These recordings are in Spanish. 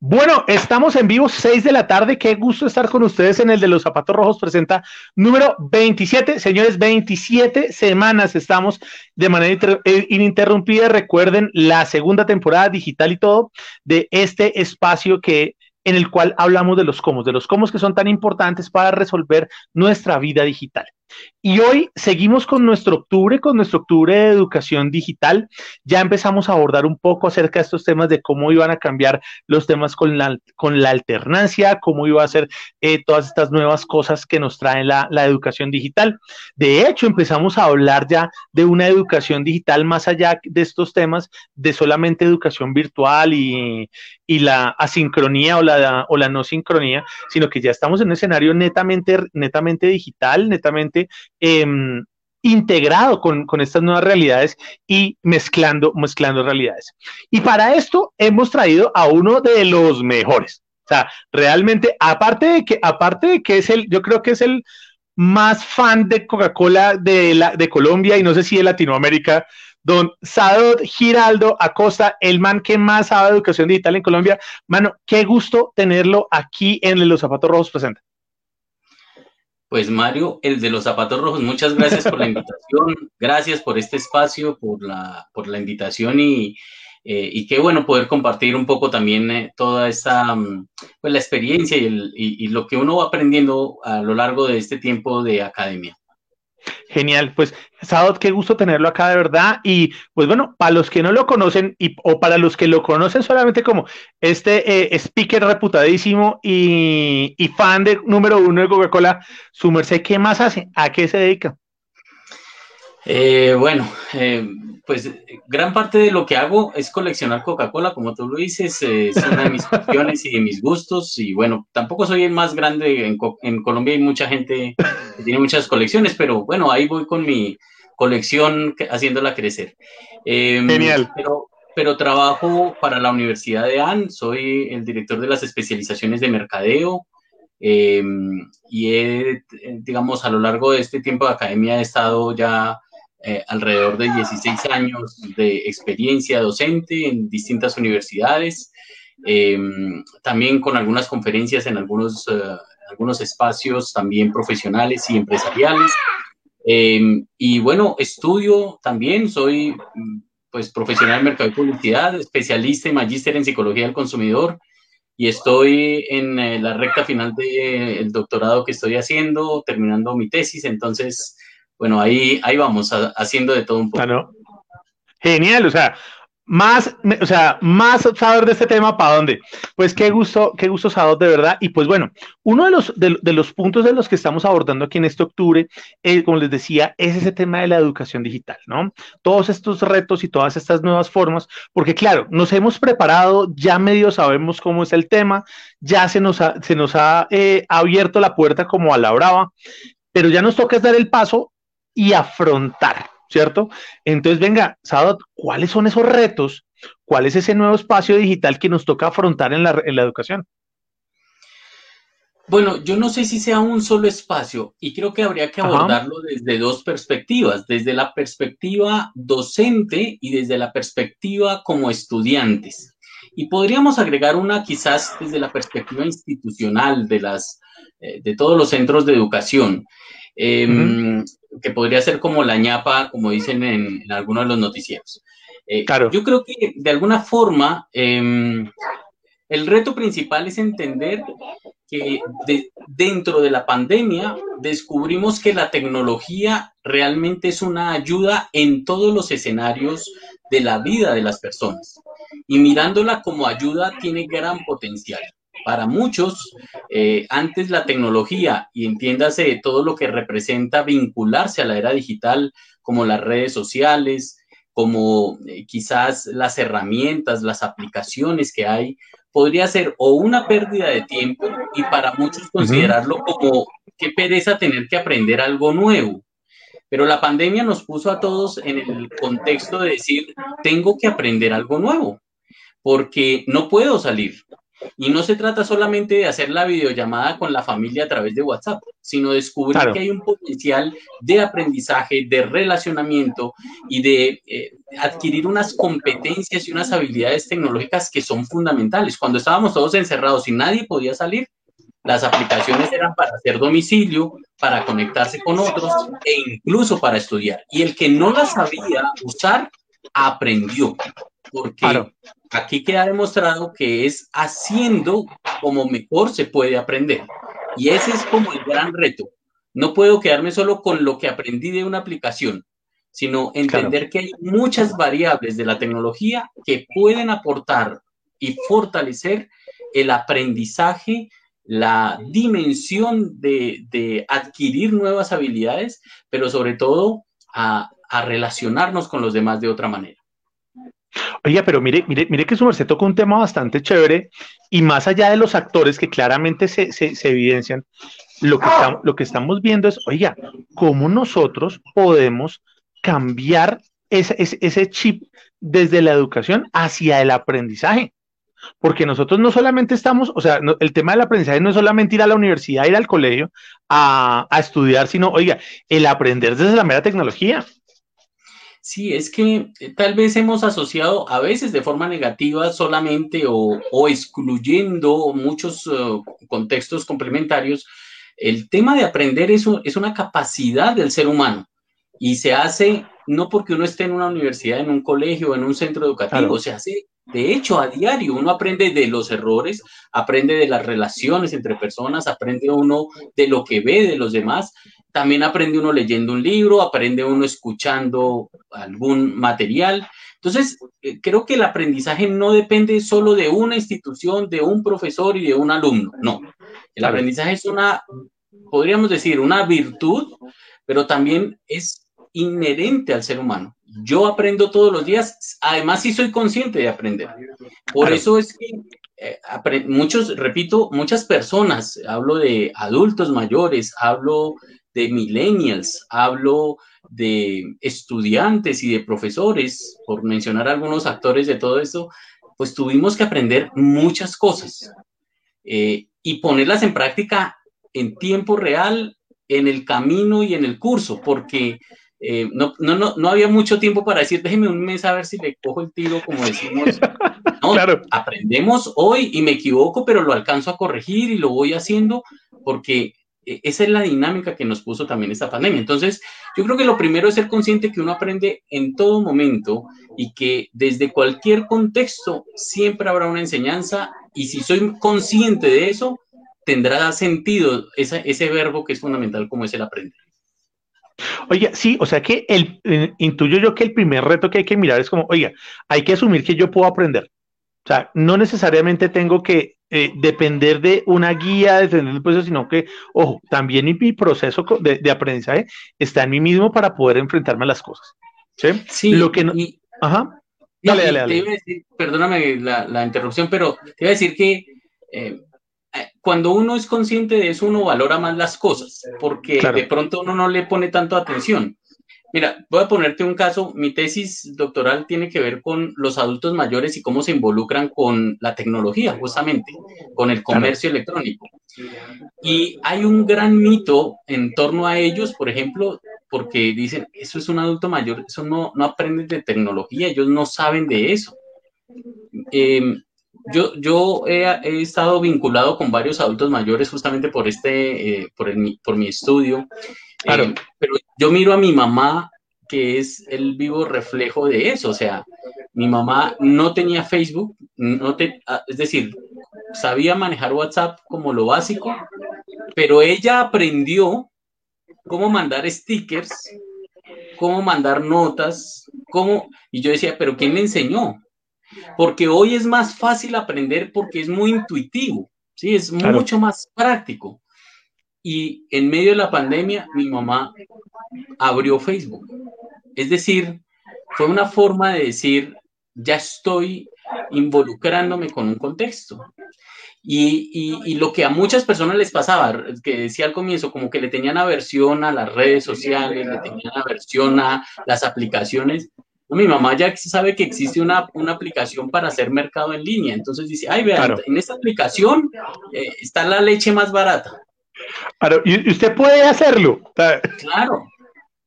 Bueno, estamos en vivo, 6 de la tarde. Qué gusto estar con ustedes en el de los zapatos rojos. Presenta número 27. Señores, 27 semanas estamos de manera eh, ininterrumpida. Recuerden la segunda temporada digital y todo de este espacio que en el cual hablamos de los cómo, de los cómo que son tan importantes para resolver nuestra vida digital. Y hoy seguimos con nuestro octubre, con nuestro octubre de educación digital. Ya empezamos a abordar un poco acerca de estos temas de cómo iban a cambiar los temas con la, con la alternancia, cómo iba a ser eh, todas estas nuevas cosas que nos trae la, la educación digital. De hecho, empezamos a hablar ya de una educación digital más allá de estos temas de solamente educación virtual y, y la asincronía o la, o la no sincronía, sino que ya estamos en un escenario netamente, netamente digital, netamente em, integrado con, estas nuevas realidades y mezclando, mezclando realidades. Y para esto hemos traído a uno de los mejores. O sea, realmente, aparte de que, aparte de que es el, yo creo que es el más fan de Coca-Cola de, de Colombia y no sé si de Latinoamérica, don Sadot Giraldo Acosta, el man que más sabe de educación digital en Colombia. Mano, qué gusto tenerlo aquí en Los Zapatos Rojos presente. Pues Mario, el de los zapatos rojos, muchas gracias por la invitación, gracias por este espacio, por la, por la invitación y, eh, y qué bueno poder compartir un poco también eh, toda esta, mm, pues la experiencia y, el, y, y, lo que uno va aprendiendo a lo largo de este tiempo de academia. Genial, pues Sadot, qué gusto tenerlo acá de verdad. Y pues bueno, para los que no lo conocen y, o para los que lo conocen solamente como este eh, speaker reputadísimo y, y, fan de número uno de Coca-Cola, su merced, ¿qué más hace? ¿A qué se dedica? Eh, bueno, eh, pues gran parte de lo que hago es coleccionar Coca-Cola, como tú lo dices, eh, es una de mis pasiones y de mis gustos. Y bueno, tampoco soy el más grande. En, en, Colombia hay mucha gente que tiene muchas colecciones, pero bueno, ahí voy con mi colección haciéndola crecer. Em, Genial. Pero, pero trabajo para la Universidad de AN, soy el director de las especializaciones de mercadeo. Em, y he, digamos, a lo largo de este tiempo de academia he estado ya eh, alrededor de 16 años de experiencia docente en distintas universidades, eh, también con algunas conferencias en algunos, uh, algunos espacios también profesionales y empresariales. Eh, y bueno, estudio también, soy pues profesional en mercado de publicidad, especialista y magíster en psicología del consumidor y estoy en eh, la recta final del de doctorado que estoy haciendo, terminando mi tesis, entonces bueno, ahí, ahí vamos haciendo de todo un poco. Ah, Genial, o sea, más, o sea, más saber de este tema, ¿para dónde? Pues qué gusto, qué gusto saber de verdad. Y pues bueno, uno de los, de, los puntos de los que estamos abordando aquí en este octubre, eh, como les decía, es ese tema de la educación digital, ¿no? Todos estos retos y todas estas nuevas formas, porque claro, nos hemos preparado, ya medio sabemos cómo es el tema, ya se nos ha, se nos ha eh, abierto la puerta como a la brava, pero ya nos toca dar el paso y afrontar, ¿cierto? Entonces, venga, Sadot, ¿cuáles son esos retos? ¿Cuál es ese nuevo espacio digital que nos toca afrontar en la, en la educación? Bueno, yo no sé si sea un solo espacio y creo que habría que abordarlo Ajá. desde dos perspectivas, desde la perspectiva docente y desde la perspectiva como estudiantes. Y podríamos agregar una quizás desde la perspectiva institucional de, las, eh, de todos los centros de educación. Eh, uh -huh que podría ser como la ñapa, como dicen en, en algunos de los noticieros. Eh, claro. Yo creo que de alguna forma eh, el reto principal es entender que de, dentro de la pandemia descubrimos que la tecnología realmente es una ayuda en todos los escenarios de la vida de las personas. Y mirándola como ayuda tiene gran potencial para muchos, eh, antes la tecnología, y entiéndase todo lo que representa vincularse a la era digital, como las redes sociales, como eh, quizás las herramientas, las aplicaciones que hay, podría ser o una pérdida de tiempo y para muchos considerarlo como qué pereza tener que aprender algo nuevo. Pero la pandemia nos puso a todos en el contexto de decir, tengo que aprender algo nuevo, porque no puedo salir, Y no se trata solamente de hacer la videollamada con la familia a través de WhatsApp, sino descubrir que hay un potencial de aprendizaje, de relacionamiento y de eh, adquirir unas competencias y unas habilidades tecnológicas que son fundamentales. Cuando estábamos todos encerrados y nadie podía salir, las aplicaciones eran para hacer domicilio, para conectarse con otros e incluso para estudiar. Y el que no las sabía usar, aprendió. Porque aquí queda demostrado que es haciendo como mejor se puede aprender. Y ese es como el gran reto. No puedo quedarme solo con lo que aprendí de una aplicación, sino entender que hay muchas variables de la tecnología que pueden aportar y fortalecer el aprendizaje, la dimensión de, adquirir nuevas habilidades, pero sobre todo a, a relacionarnos con los demás de otra manera. Oiga, pero mire, mire, mire que su merced toca un tema bastante chévere y más allá de los actores que claramente se, evidencian, lo que, lo que estamos viendo es, oiga, cómo nosotros podemos cambiar ese, ese, chip desde la educación hacia el aprendizaje. Porque nosotros no solamente estamos, o sea, el tema del aprendizaje no es solamente ir a la universidad, ir al colegio a, a estudiar, sino, oiga, el aprender desde la mera tecnología. Sí, es que eh, tal vez hemos asociado a veces de forma negativa solamente o, excluyendo muchos eh, contextos complementarios. El tema de aprender es, es una capacidad del ser humano y se hace no porque uno esté en una universidad, en un colegio, en un centro educativo, se hace de hecho a diario. Uno aprende de los errores, aprende de las relaciones entre personas, aprende uno de lo que ve de los demás también aprende uno leyendo un libro, aprende uno escuchando algún material. Entonces, eh, creo que el aprendizaje no depende solo de una institución, de un profesor y de un alumno. No, el aprendizaje es una, podríamos decir, una virtud, pero también es inherente al ser humano. Yo aprendo todos los días, además sí soy consciente de aprender. Por eso es que eh, muchos, repito, muchas personas, hablo de adultos mayores, hablo de millennials, hablo de estudiantes y de profesores, por mencionar algunos actores de todo esto, pues tuvimos que aprender muchas cosas eh, y ponerlas en práctica en tiempo real, en el camino y en el curso, porque eh, no, no, no, no, había mucho tiempo para decir, déjeme un mes a ver si le cojo el tiro, como decimos. No, claro. aprendemos hoy y me equivoco, pero lo alcanzo a corregir y lo voy haciendo porque esa es la dinámica que nos puso también esta pandemia. Entonces, yo creo que lo primero es ser consciente que uno aprende en todo momento y que desde cualquier contexto siempre habrá una enseñanza y si soy consciente de eso, tendrá sentido ese verbo que es fundamental como es el aprender. Oiga, sí, o sea que el, eh, intuyo yo que el primer reto que hay que mirar es como, oiga, hay que asumir que yo puedo aprender. O sea, no necesariamente tengo que eh, depender de una guía, de tener un proceso, sino que, ojo, también mi, proceso de, aprendizaje está en mí mismo para poder enfrentarme a las cosas. Sí, sí lo que no. ajá. Dale, dale, dale. perdóname la, interrupción, pero te iba a decir que eh, eh, cuando uno es consciente de eso, uno valora más las cosas, porque de pronto uno no le pone tanto atención. Mira, voy a ponerte un caso. Mi tesis doctoral tiene que ver con los adultos mayores y cómo se involucran con la tecnología, justamente, con el comercio electrónico. Y hay un gran mito en torno a ellos, por ejemplo, porque dicen, eso es un adulto mayor, eso no, no aprenden de tecnología, ellos no saben de eso. Em, yo, yo he, estado vinculado con varios adultos mayores justamente por este, eh, por, por mi estudio Claro. Eh, pero yo miro a mi mamá, que es el vivo reflejo de eso. O sea, mi mamá no tenía Facebook, no te, ah, es decir, sabía manejar WhatsApp como lo básico, pero ella aprendió cómo mandar stickers, cómo mandar notas, cómo... Y yo decía, pero ¿quién le enseñó? Porque hoy es más fácil aprender porque es muy intuitivo, ¿sí? Es mucho más práctico. Y en medio de la pandemia, mi mamá abrió Facebook. Es decir, fue una forma de decir, ya estoy involucrándome con un contexto. Y, lo que a muchas personas les pasaba, que decía al comienzo, como que le tenían aversión a las redes sociales, le tenían aversión a las aplicaciones, mi mamá ya sabe que existe una, una, aplicación para hacer mercado en línea. Entonces dice, ay, vean, en esta aplicación eh, está la leche más barata. Claro, y usted puede hacerlo. Claro,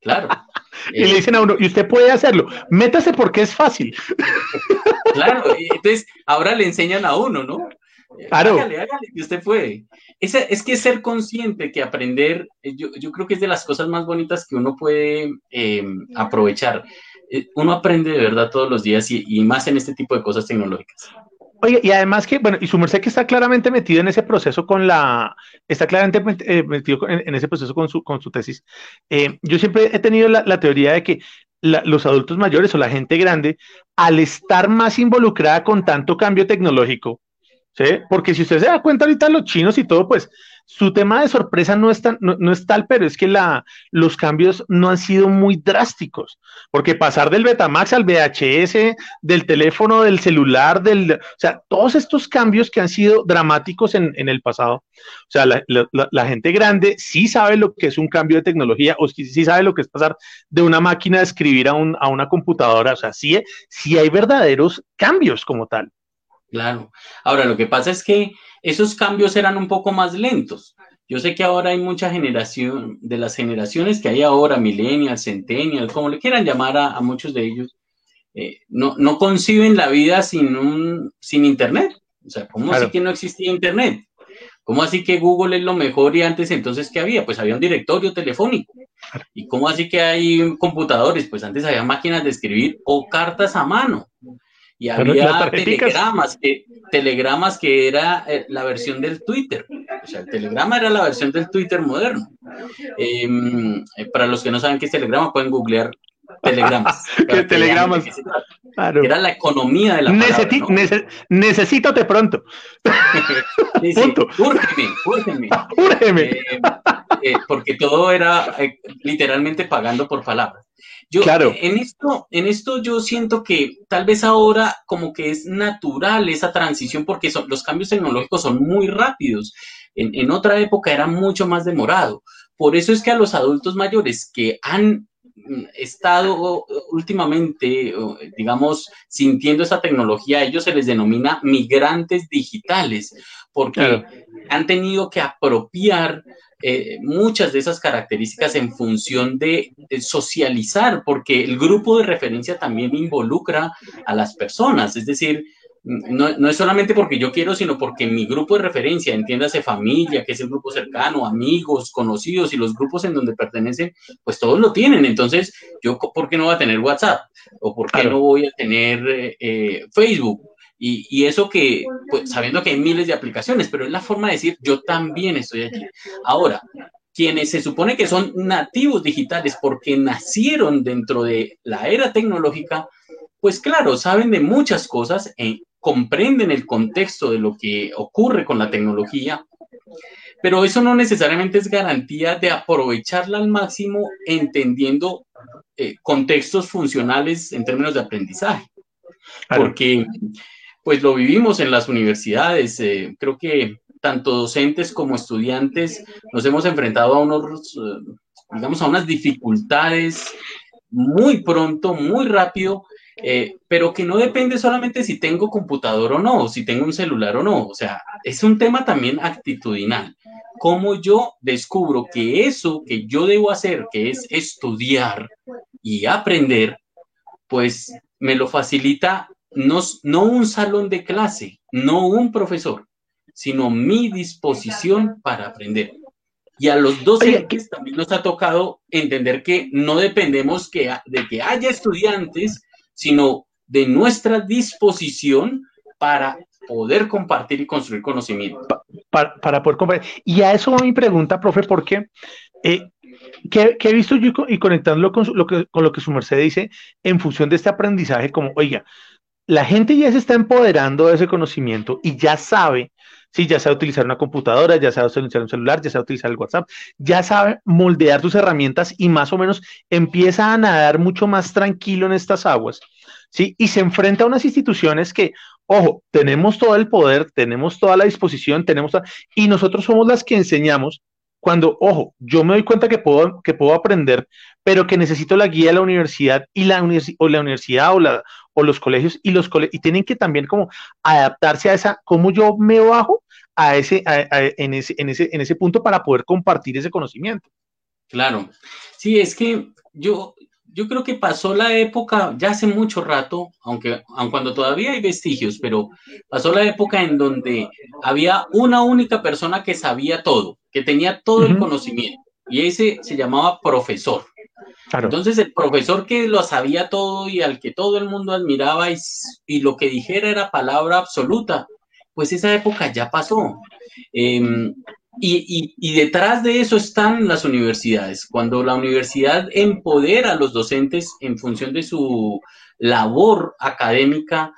claro. y le dicen a uno, y usted puede hacerlo, métase porque es fácil. Claro, entonces ahora le enseñan a uno, ¿no? Claro. Hágale, hágale, que usted puede. Es, es que ser consciente que aprender, eh, yo, yo, creo que es de las cosas más bonitas que uno puede em, aprovechar. Eh, uno aprende de verdad todos los días y, y, más en este tipo de cosas tecnológicas. Oye, y además que, bueno, y su merced que está claramente metido en ese proceso con la, está claramente eh, metido en, ese proceso con su, con su tesis. Eh, yo siempre he tenido la, la teoría de que los adultos mayores o la gente grande, al estar más involucrada con tanto cambio tecnológico, ¿sí? Porque si usted se da cuenta ahorita los chinos y todo, pues su tema de sorpresa no es, tan, no, no, es tal, pero es que la, los cambios no han sido muy drásticos, porque pasar del Betamax al VHS, del teléfono, del celular, del, o sea, todos estos cambios que han sido dramáticos en, en el pasado, o sea, la, la, la, gente grande sí sabe lo que es un cambio de tecnología, o sí sabe lo que es pasar de una máquina de escribir a, un, a una computadora, o sea, sí, sí hay verdaderos cambios como tal. Claro. Ahora, lo que pasa es que esos cambios eran un poco más lentos. Yo sé que ahora hay mucha generación, de las generaciones que hay ahora, millennials, centennials, como le quieran llamar a, a muchos de ellos, eh, no, no, conciben la vida sin, un, sin Internet. O sea, ¿cómo claro. así que no existía Internet? ¿Cómo así que Google es lo mejor y antes entonces qué había? Pues había un directorio telefónico. ¿Y cómo así que hay computadores? Pues antes había máquinas de escribir o cartas a mano. Y había telegramas que, telegramas que era eh, la versión del Twitter. O sea, el telegrama era la versión del Twitter moderno. Em, eh, para los que no saben qué es telegrama, pueden googlear telegramas. ¿Qué telegramas? Claro. Era la economía de la Necesi palabra, ¿no? nece Necesítate pronto. Punto. Úrgeme, úrgeme. Úrgeme. Eh, eh, porque todo era eh, literalmente pagando por palabras. Yo, claro. en, esto, en esto yo siento que tal vez ahora como que es natural esa transición porque son, los cambios tecnológicos son muy rápidos. En, en otra época era mucho más demorado. Por eso es que a los adultos mayores que han estado últimamente, digamos, sintiendo esa tecnología, a ellos se les denomina migrantes digitales, porque claro. han tenido que apropiar eh, muchas de esas características en función de, de, socializar, porque el grupo de referencia también involucra a las personas, es decir, no, no, es solamente porque yo quiero, sino porque mi grupo de referencia, entiéndase familia, que es el grupo cercano, amigos, conocidos y los grupos en donde pertenecen, pues todos lo tienen. Entonces, yo, ¿por qué no voy a tener WhatsApp? ¿O por qué claro. no voy a tener eh, Facebook? Y, y, eso que, pues sabiendo que hay miles de aplicaciones, pero es la forma de decir, yo también estoy aquí. Ahora, quienes se supone que son nativos digitales porque nacieron dentro de la era tecnológica, pues claro, saben de muchas cosas, eh, comprenden el contexto de lo que ocurre con la tecnología, pero eso no necesariamente es garantía de aprovecharla al máximo entendiendo eh, contextos funcionales en términos de aprendizaje. Claro. Porque pues lo vivimos en las universidades, eh, creo que tanto docentes como estudiantes nos hemos enfrentado a unos, eh, digamos, a unas dificultades muy pronto, muy rápido, eh, pero que no depende solamente si tengo computador o no, si tengo un celular o no. O sea, es un tema también actitudinal. Cómo yo descubro que eso que yo debo hacer, que es estudiar y aprender, pues me lo facilita no, no un salón de clase, no un profesor, sino mi disposición para aprender. Y a los docentes también nos ha tocado entender que no dependemos que, de que haya estudiantes sino de nuestra disposición para poder compartir y construir conocimiento. Para, para poder compartir. Y a eso va mi pregunta, profe, porque eh, que, que, he visto yo y conectándolo con, su, lo que, con lo que su merced dice en función de este aprendizaje, como, oiga, la gente ya se está empoderando de ese conocimiento y ya sabe, sí, ya sabe utilizar una computadora, ya sabe utilizar un celular, ya sabe utilizar el WhatsApp, ya sabe moldear sus herramientas y más o menos empieza a nadar mucho más tranquilo en estas aguas, ¿sí? Y se enfrenta a unas instituciones que, ojo, tenemos todo el poder, tenemos toda la disposición, tenemos, y nosotros somos las que enseñamos, cuando, ojo, yo me doy cuenta que puedo, que puedo aprender, pero que necesito la guía de la universidad y la, o la universidad o, la, o los colegios y los colegios, y tienen que también como adaptarse a esa, cómo yo me bajo a ese, en, ese, en, ese, en ese punto para poder compartir ese conocimiento. Claro, sí, es que yo, yo creo que pasó la época, ya hace mucho rato, aunque aun cuando todavía hay vestigios, pero pasó la época en donde había una única persona que sabía todo, que tenía todo el conocimiento, y ese se llamaba profesor. Entonces el profesor que lo sabía todo y al que todo el mundo admiraba y, lo que dijera era palabra absoluta, pues esa época ya pasó. Em, y, detrás de eso están las universidades. Cuando la universidad empodera a los docentes en función de su labor académica,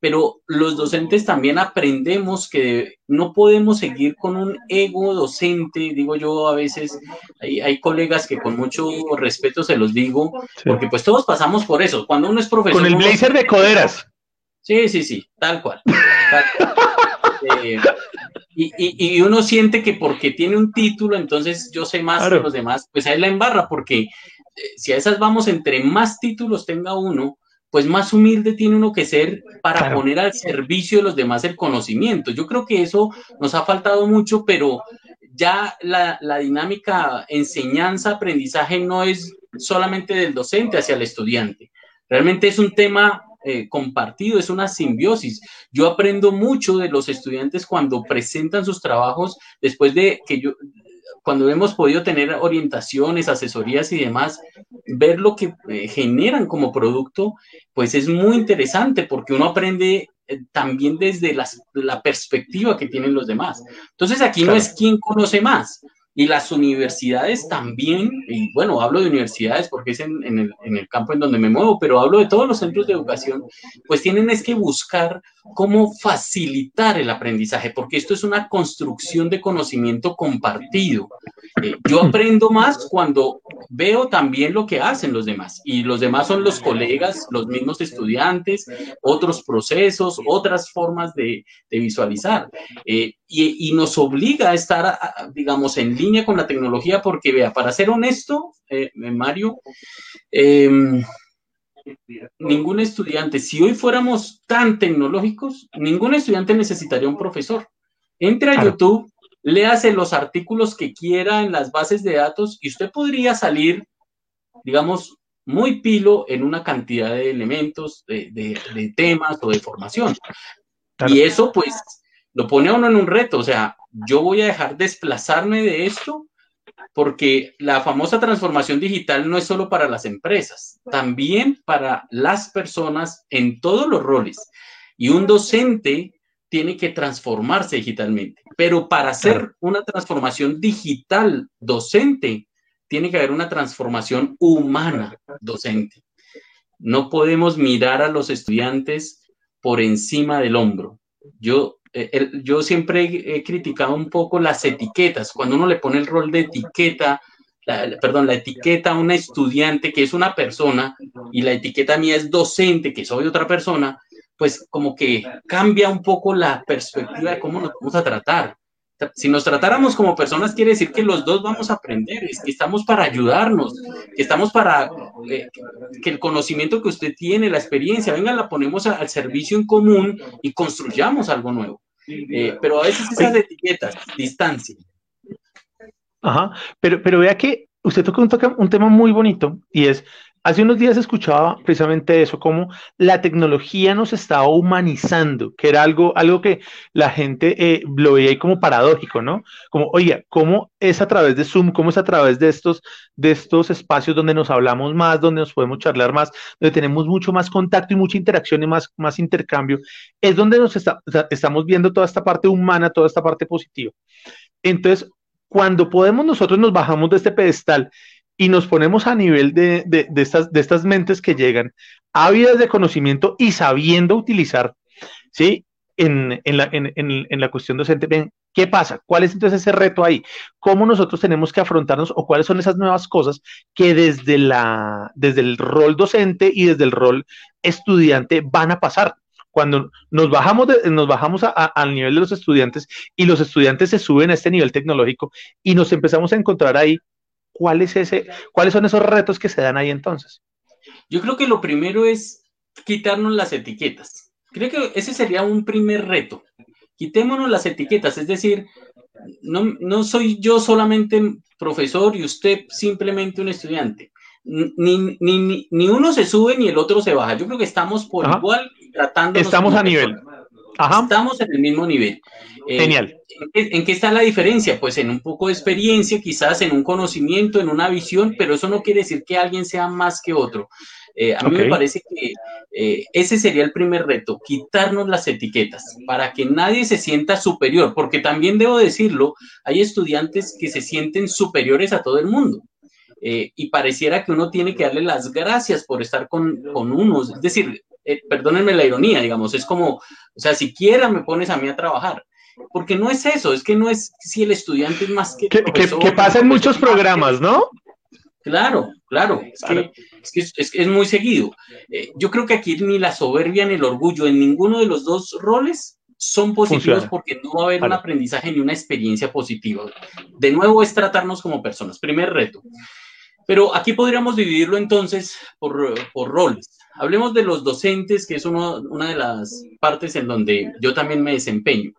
pero los docentes también aprendemos que no podemos seguir con un ego docente, digo yo a veces, hay, colegas que con mucho respeto se los digo, porque pues todos pasamos por eso. Cuando uno es profesor... Con el blazer de coderas. Sí, sí, sí, tal cual. Eh, y, uno siente que porque tiene un título, entonces yo sé más que los demás, pues ahí la embarra, porque eh, si a esas vamos, entre más títulos tenga uno, pues más humilde tiene uno que ser para poner al servicio de los demás el conocimiento. Yo creo que eso nos ha faltado mucho, pero ya la, la dinámica enseñanza-aprendizaje no es solamente del docente hacia el estudiante. Realmente es un tema eh, compartido, es una simbiosis. Yo aprendo mucho de los estudiantes cuando presentan sus trabajos después de que yo, cuando hemos podido tener orientaciones, asesorías y demás, ver lo que eh, generan como producto, pues es muy interesante porque uno aprende eh, también desde la perspectiva que tienen los demás. Entonces aquí no es quién conoce más, y las universidades también, y bueno, hablo de universidades porque es en, el, en, el, campo en donde me muevo, pero hablo de todos los centros de educación, pues tienen es que buscar cómo facilitar el aprendizaje, porque esto es una construcción de conocimiento compartido. Eh, yo aprendo más cuando veo también lo que hacen los demás, y los demás son los colegas, los mismos estudiantes, otros procesos, otras formas de, de visualizar. Eh, y, y, nos obliga a estar, digamos, en línea con la tecnología porque, vea, para ser honesto, eh, eh, Mario, em, ningún estudiante, si hoy fuéramos tan tecnológicos, ningún estudiante necesitaría un profesor. Entre a YouTube, léase los artículos que quiera en las bases de datos y usted podría salir, digamos, muy pilo en una cantidad de elementos, de, temas o de formación. Y eso, pues, lo pone a uno en un reto, o sea, yo voy a dejar desplazarme de esto porque la famosa transformación digital no es solo para las empresas, también para las personas en todos los roles. Y un docente tiene que transformarse digitalmente, pero para hacer una transformación digital docente, tiene que haber una transformación humana docente. No podemos mirar a los estudiantes por encima del hombro. Yo eh, yo siempre he, criticado un poco las etiquetas. Cuando uno le pone el rol de etiqueta, perdón, la etiqueta a una estudiante que es una persona y la etiqueta mía es docente, que soy otra persona, pues como que cambia un poco la perspectiva de cómo nos vamos a tratar. Si nos tratáramos como personas, quiere decir que los dos vamos a aprender, es que estamos para ayudarnos, que estamos para eh, que el conocimiento que usted tiene, la experiencia, venga, la ponemos al servicio en común y construyamos algo nuevo. Eh, pero a veces esas etiquetas, distancia. Ajá, pero, pero vea que usted toca un, un tema muy bonito y es Hace unos días escuchaba precisamente eso, como la tecnología nos estaba humanizando, que era algo, algo que la gente eh, lo veía como paradójico, ¿no? Como, oye, ¿cómo es a través de Zoom, cómo es a través de estos, de estos espacios donde nos hablamos más, donde nos podemos charlar más, donde tenemos mucho más contacto y mucha interacción y más, más intercambio, es donde nos estamos viendo toda esta parte humana, toda esta parte positiva. Entonces, cuando podemos nosotros nos bajamos de este pedestal y nos ponemos a nivel de, estas, de estas mentes que llegan ávidas de conocimiento y sabiendo utilizar, ¿sí? En, la, en, la, cuestión docente, ven, ¿qué pasa? ¿Cuál es entonces ese reto ahí? ¿Cómo nosotros tenemos que afrontarnos o cuáles son esas nuevas cosas que desde, la, desde el rol docente y desde el rol estudiante van a pasar? cuando nos bajamos, nos bajamos al nivel de los estudiantes y los estudiantes se suben a este nivel tecnológico y nos empezamos a encontrar ahí cuál es ese, cuáles son esos retos que se dan ahí entonces. Yo creo que lo primero es quitarnos las etiquetas. Creo que ese sería un primer reto. Quitémonos las etiquetas, es decir, no, no soy yo solamente profesor y usted simplemente un estudiante. Ni, ni, ni, uno se sube ni el otro se baja. Yo creo que estamos por igual tratando. Estamos a nivel. Estamos en el mismo nivel. Eh, Genial. ¿en qué, está la diferencia? Pues en un poco de experiencia, quizás en un conocimiento, en una visión, pero eso no quiere decir que alguien sea más que otro. Eh, a mí me parece que eh, ese sería el primer reto, quitarnos las etiquetas para que nadie se sienta superior, porque también debo decirlo, hay estudiantes que se sienten superiores a todo el mundo. Eh, y pareciera que uno tiene que darle las gracias por estar con, con uno. Es decir, perdónenme la ironía, digamos, es como, o sea, siquiera me pones a mí a trabajar porque no es eso, es que no es si el estudiante es más que... Que, que, pasa en muchos programas, ¿no? Claro, claro, es, Que, es, muy seguido. Eh, yo creo que aquí ni la soberbia ni el orgullo en ninguno de los dos roles son positivos porque no va a haber un aprendizaje ni una experiencia positiva. De nuevo es tratarnos como personas, primer reto. Pero aquí podríamos dividirlo entonces por, por roles. Hablemos de los docentes, que es una de las partes en donde yo también me desempeño.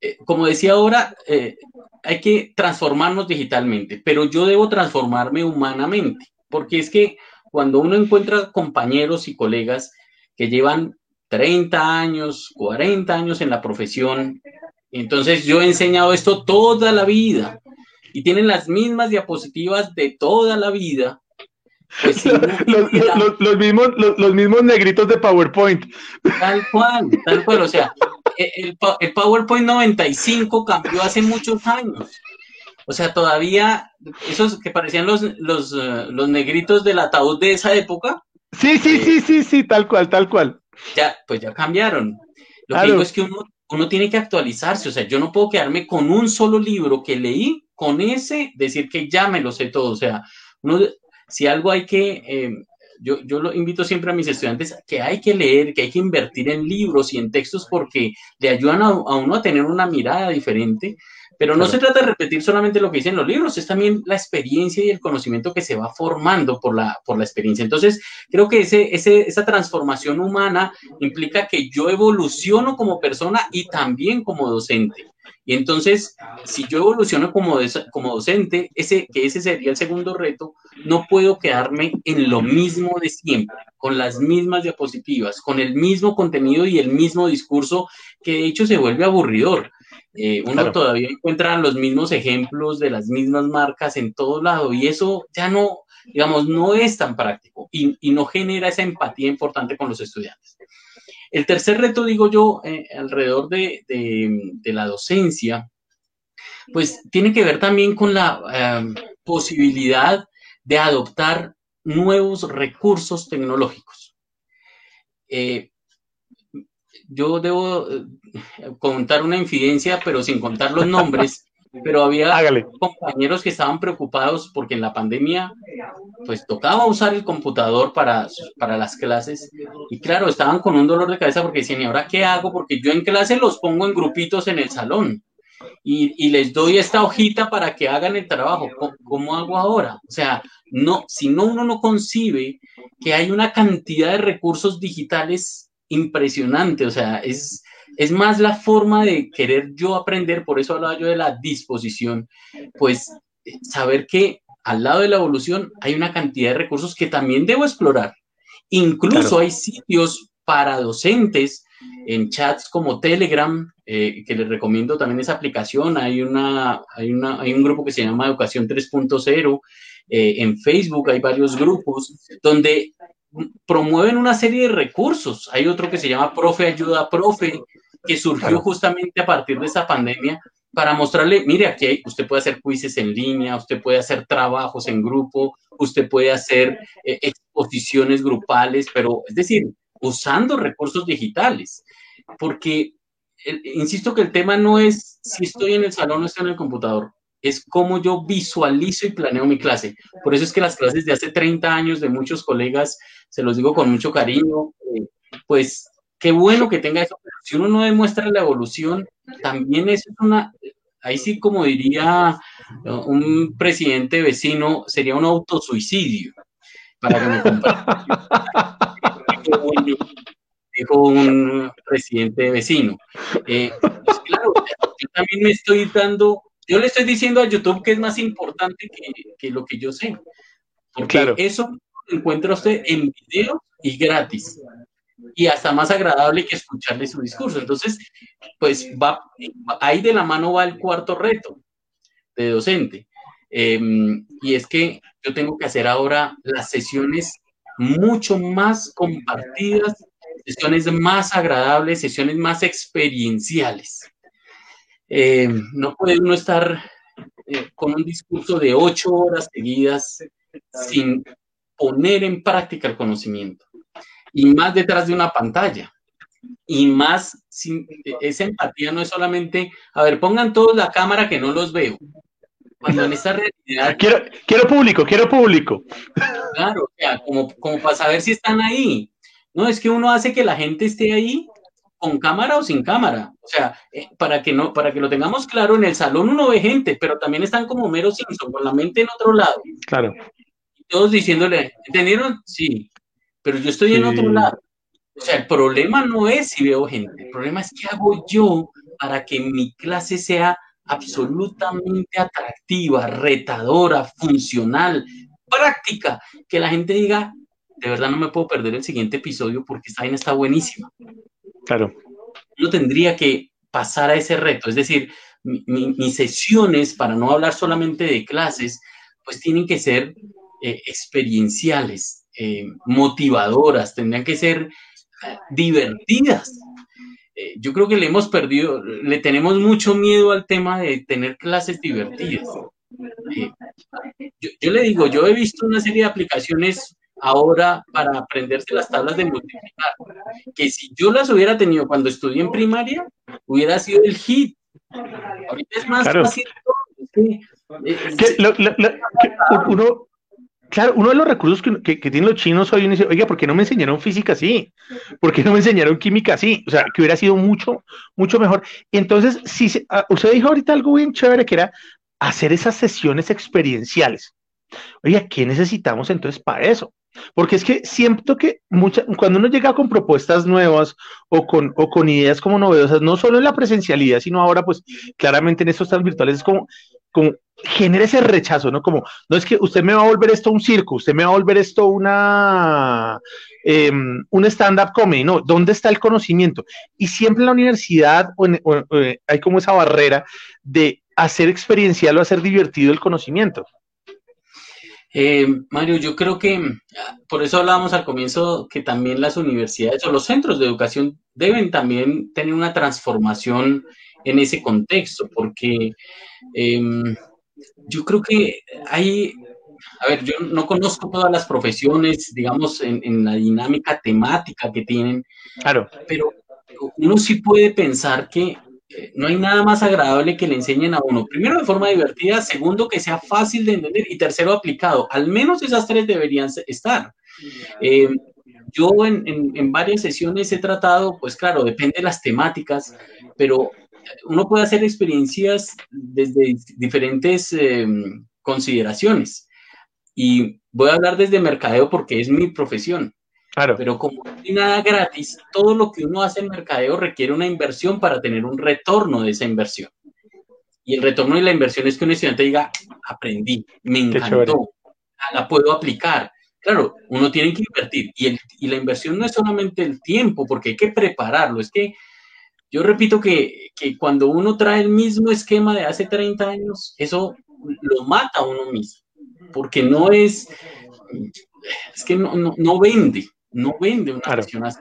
Eh, como decía ahora, eh, hay que transformarnos digitalmente, pero yo debo transformarme humanamente, porque es que cuando uno encuentra compañeros y colegas que llevan 30 años, 40 años en la profesión, entonces yo he enseñado esto toda la vida y tienen las mismas diapositivas de toda la vida. Pues los, mismos, los mismos negritos de PowerPoint. Tal cual, tal cual. O sea, el, PowerPoint 95 cambió hace muchos años. O sea, todavía esos que parecían los, los, eh, los negritos del ataúd de esa época. Sí, sí, sí, sí, sí, tal cual, tal cual. Ya, pues ya cambiaron. Lo que digo es que uno, uno tiene que actualizarse. O sea, yo no puedo quedarme con un solo libro que leí, con ese, decir que ya me lo sé todo. O sea, uno, si algo hay que eh, yo, yo lo invito siempre a mis estudiantes que hay que leer, que hay que invertir en libros y en textos porque le ayudan a, uno a tener una mirada diferente. Pero no se trata de repetir solamente lo que dicen los libros, es también la experiencia y el conocimiento que se va formando por la, por la experiencia. Entonces, creo que ese, ese, esa transformación humana implica que yo evoluciono como persona y también como docente. Y entonces, si yo evoluciono como, como docente, ese, que ese sería el segundo reto, no puedo quedarme en lo mismo de siempre, con las mismas diapositivas, con el mismo contenido y el mismo discurso, que de hecho se vuelve aburridor. Eh, uno todavía encuentra los mismos ejemplos de las mismas marcas en todo lado y eso ya no, digamos, no es tan práctico y, y no genera esa empatía importante con los estudiantes. El tercer reto, digo yo, eh, alrededor de, la docencia, pues tiene que ver también con la em, posibilidad de adoptar nuevos recursos tecnológicos. Eh, yo debo eh, contar una infidencia, pero sin contar los nombres. Pero había compañeros que estaban preocupados porque en la pandemia pues tocaba usar el computador para, para las clases y claro, estaban con un dolor de cabeza porque decían, ¿y ahora qué hago? Porque yo en clase los pongo en grupitos en el salón y, y les doy esta hojita para que hagan el trabajo. ¿Cómo, ¿Cómo, hago ahora? O sea, no, si no uno no concibe que hay una cantidad de recursos digitales impresionante, o sea, es, es más la forma de querer yo aprender, por eso hablaba yo de la disposición, pues saber que al lado de la evolución hay una cantidad de recursos que también debo explorar. Incluso hay sitios para docentes en chats como Telegram, eh, que les recomiendo también esa aplicación. Hay, una, hay, una, hay un grupo que se llama Educación 3.0. Eh, en Facebook hay varios grupos donde promueven una serie de recursos. Hay otro que se llama Profe Ayuda Profe, que surgió justamente a partir de esa pandemia para mostrarle, mire, aquí usted puede hacer quizzes en línea, usted puede hacer trabajos en grupo, usted puede hacer eh, exposiciones grupales, pero es decir, usando recursos digitales, porque insisto que el tema no es si estoy en el salón o estoy en el computador, es cómo yo visualizo y planeo mi clase. Por eso es que las clases de hace 30 años de muchos colegas, se los digo con mucho cariño, eh, pues qué bueno que tenga eso, si uno no demuestra la evolución, también es una, ahí sí como diría un presidente vecino, sería un autosuicidio. Para que me dijo un presidente vecino. Eh, pues claro, yo también me estoy dando, yo le estoy diciendo a YouTube que es más importante que, lo que yo sé. Porque eso lo encuentra usted en video y gratis. Y hasta más agradable que escucharle su discurso. Entonces, pues va, ahí de la mano va el cuarto reto de docente. Em, y es que yo tengo que hacer ahora las sesiones mucho más compartidas sesiones más agradables, sesiones más experienciales. Eh, no puede uno estar eh, con un discurso de ocho horas seguidas sin poner en práctica el conocimiento. Y más detrás de una pantalla. Y más, sin, esa empatía no es solamente, a ver, pongan todos la cámara que no los veo. Cuando en esta realidad... Quiero, quiero público, quiero público. Claro, como, como para saber si están ahí. No, es que uno hace que la gente esté ahí con cámara o sin cámara. O sea, eh, para que no, para que lo tengamos claro, en el salón uno ve gente, pero también están como Mero Simpson, con la mente en otro lado. Claro. Todos diciéndole, ¿entendieron? Sí, pero yo estoy en otro lado. O sea, el problema no es si veo gente, el problema es qué hago yo para que mi clase sea absolutamente atractiva, retadora, funcional, práctica, que la gente diga, de verdad no me puedo perder el siguiente episodio porque esta vaina está buenísima. Claro. Yo tendría que pasar a ese reto, es decir, mis sesiones, para no hablar solamente de clases, pues tienen que ser eh, experienciales, eh, motivadoras, tendrían que ser eh, divertidas. yo creo que le hemos perdido, le tenemos mucho miedo al tema de tener clases divertidas. yo, le digo, yo he visto una serie de aplicaciones ahora para aprenderse las tablas de multiplicar, que si yo las hubiera tenido cuando estudié en primaria, hubiera sido el hit. Ahorita es más fácil. uno, claro, uno de los recursos que, tienen los chinos hoy, uno dice, oiga, ¿por qué no me enseñaron física así? ¿Por qué no me enseñaron química así? O sea, que hubiera sido mucho, mucho mejor. Y entonces, si ah, usted dijo ahorita algo bien chévere, que era hacer esas sesiones experienciales. Oiga, ¿qué necesitamos entonces para eso? Porque es que siento que mucha, cuando uno llega con propuestas nuevas o con, o con ideas como novedosas, no solo en la presencialidad, sino ahora, pues claramente en estos tan virtuales, es como, como genera ese rechazo, ¿no? Como, no es que usted me va a volver esto un circo, usted me va a volver esto una, em, un stand-up comedy, no, ¿dónde está el conocimiento? Y siempre en la universidad eh, hay como esa barrera de hacer experiencial o hacer divertido el conocimiento. Eh, Mario, yo creo que ah, por eso hablábamos al comienzo que también las universidades o los centros de educación deben también tener una transformación en ese contexto, porque em, yo creo que hay, a ver, yo no conozco todas las profesiones, digamos, en, en la dinámica temática que tienen, claro. pero uno sí puede pensar que no hay nada más agradable que le enseñen a uno, primero de forma divertida, segundo que sea fácil de entender y tercero aplicado. Al menos esas tres deberían estar. Eh, yo en, varias sesiones he tratado, pues claro, depende de las temáticas, pero uno puede hacer experiencias desde diferentes eh, consideraciones. Y voy a hablar desde mercadeo porque es mi profesión. Claro. Pero como no hay nada gratis, todo lo que uno hace en mercadeo requiere una inversión para tener un retorno de esa inversión. Y el retorno de la inversión es que un estudiante diga, aprendí, me encantó, la puedo aplicar. Claro, uno tiene que invertir. Y, el, y la inversión no es solamente el tiempo, porque hay que prepararlo. Es que yo repito que, que cuando uno trae el mismo esquema de hace 30 años, eso lo mata a uno mismo. Porque no es, es que no, no, no vende no vende una claro. así.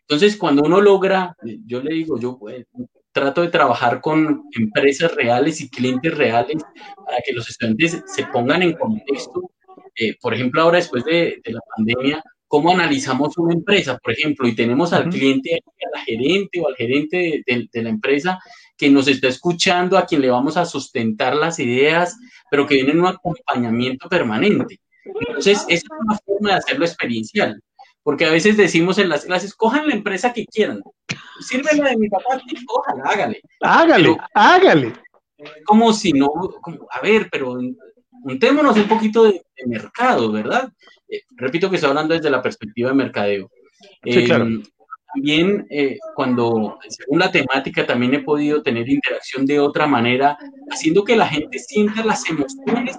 Entonces, cuando uno logra, yo le digo, yo pues, trato de trabajar con empresas reales y clientes reales para que los estudiantes se pongan en contexto. Eh, por ejemplo, ahora después de, la pandemia, ¿cómo analizamos una empresa? Por ejemplo, y tenemos al cliente, al gerente o al gerente de, de, la empresa que nos está escuchando, a quien le vamos a sustentar las ideas, pero que viene en un acompañamiento permanente. Entonces, esa es una forma de hacerlo experiencial porque a veces decimos en las clases, cojan la empresa que quieran, sírvela de mi papá, cójala, hágale. Hágale, hágale. Como si no, a ver, pero juntémonos un poquito de, mercado, ¿verdad? Eh, repito que estoy hablando desde la perspectiva de mercadeo. Sí, claro. Em, también eh, cuando, según la temática, también he podido tener interacción de otra manera, haciendo que la gente sienta las emociones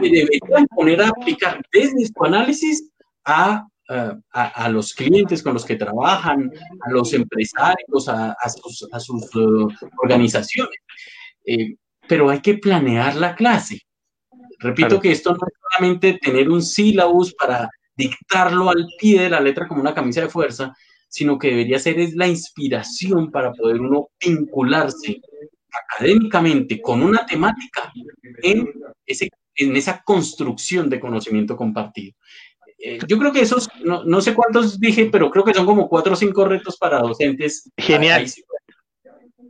que deberían poner a aplicar desde su análisis a, a, los clientes con los que trabajan, a los empresarios, a, sus, a sus uh, organizaciones. Eh, pero hay que planear la clase. Repito que esto no es solamente tener un sílabus para dictarlo al pie de la letra como una camisa de fuerza, sino que debería ser es la inspiración para poder uno vincularse académicamente con una temática en, ese, en esa construcción de conocimiento compartido. Eh, yo creo que esos, no, no, sé cuántos dije, pero creo que son como cuatro o cinco retos para docentes. Genial.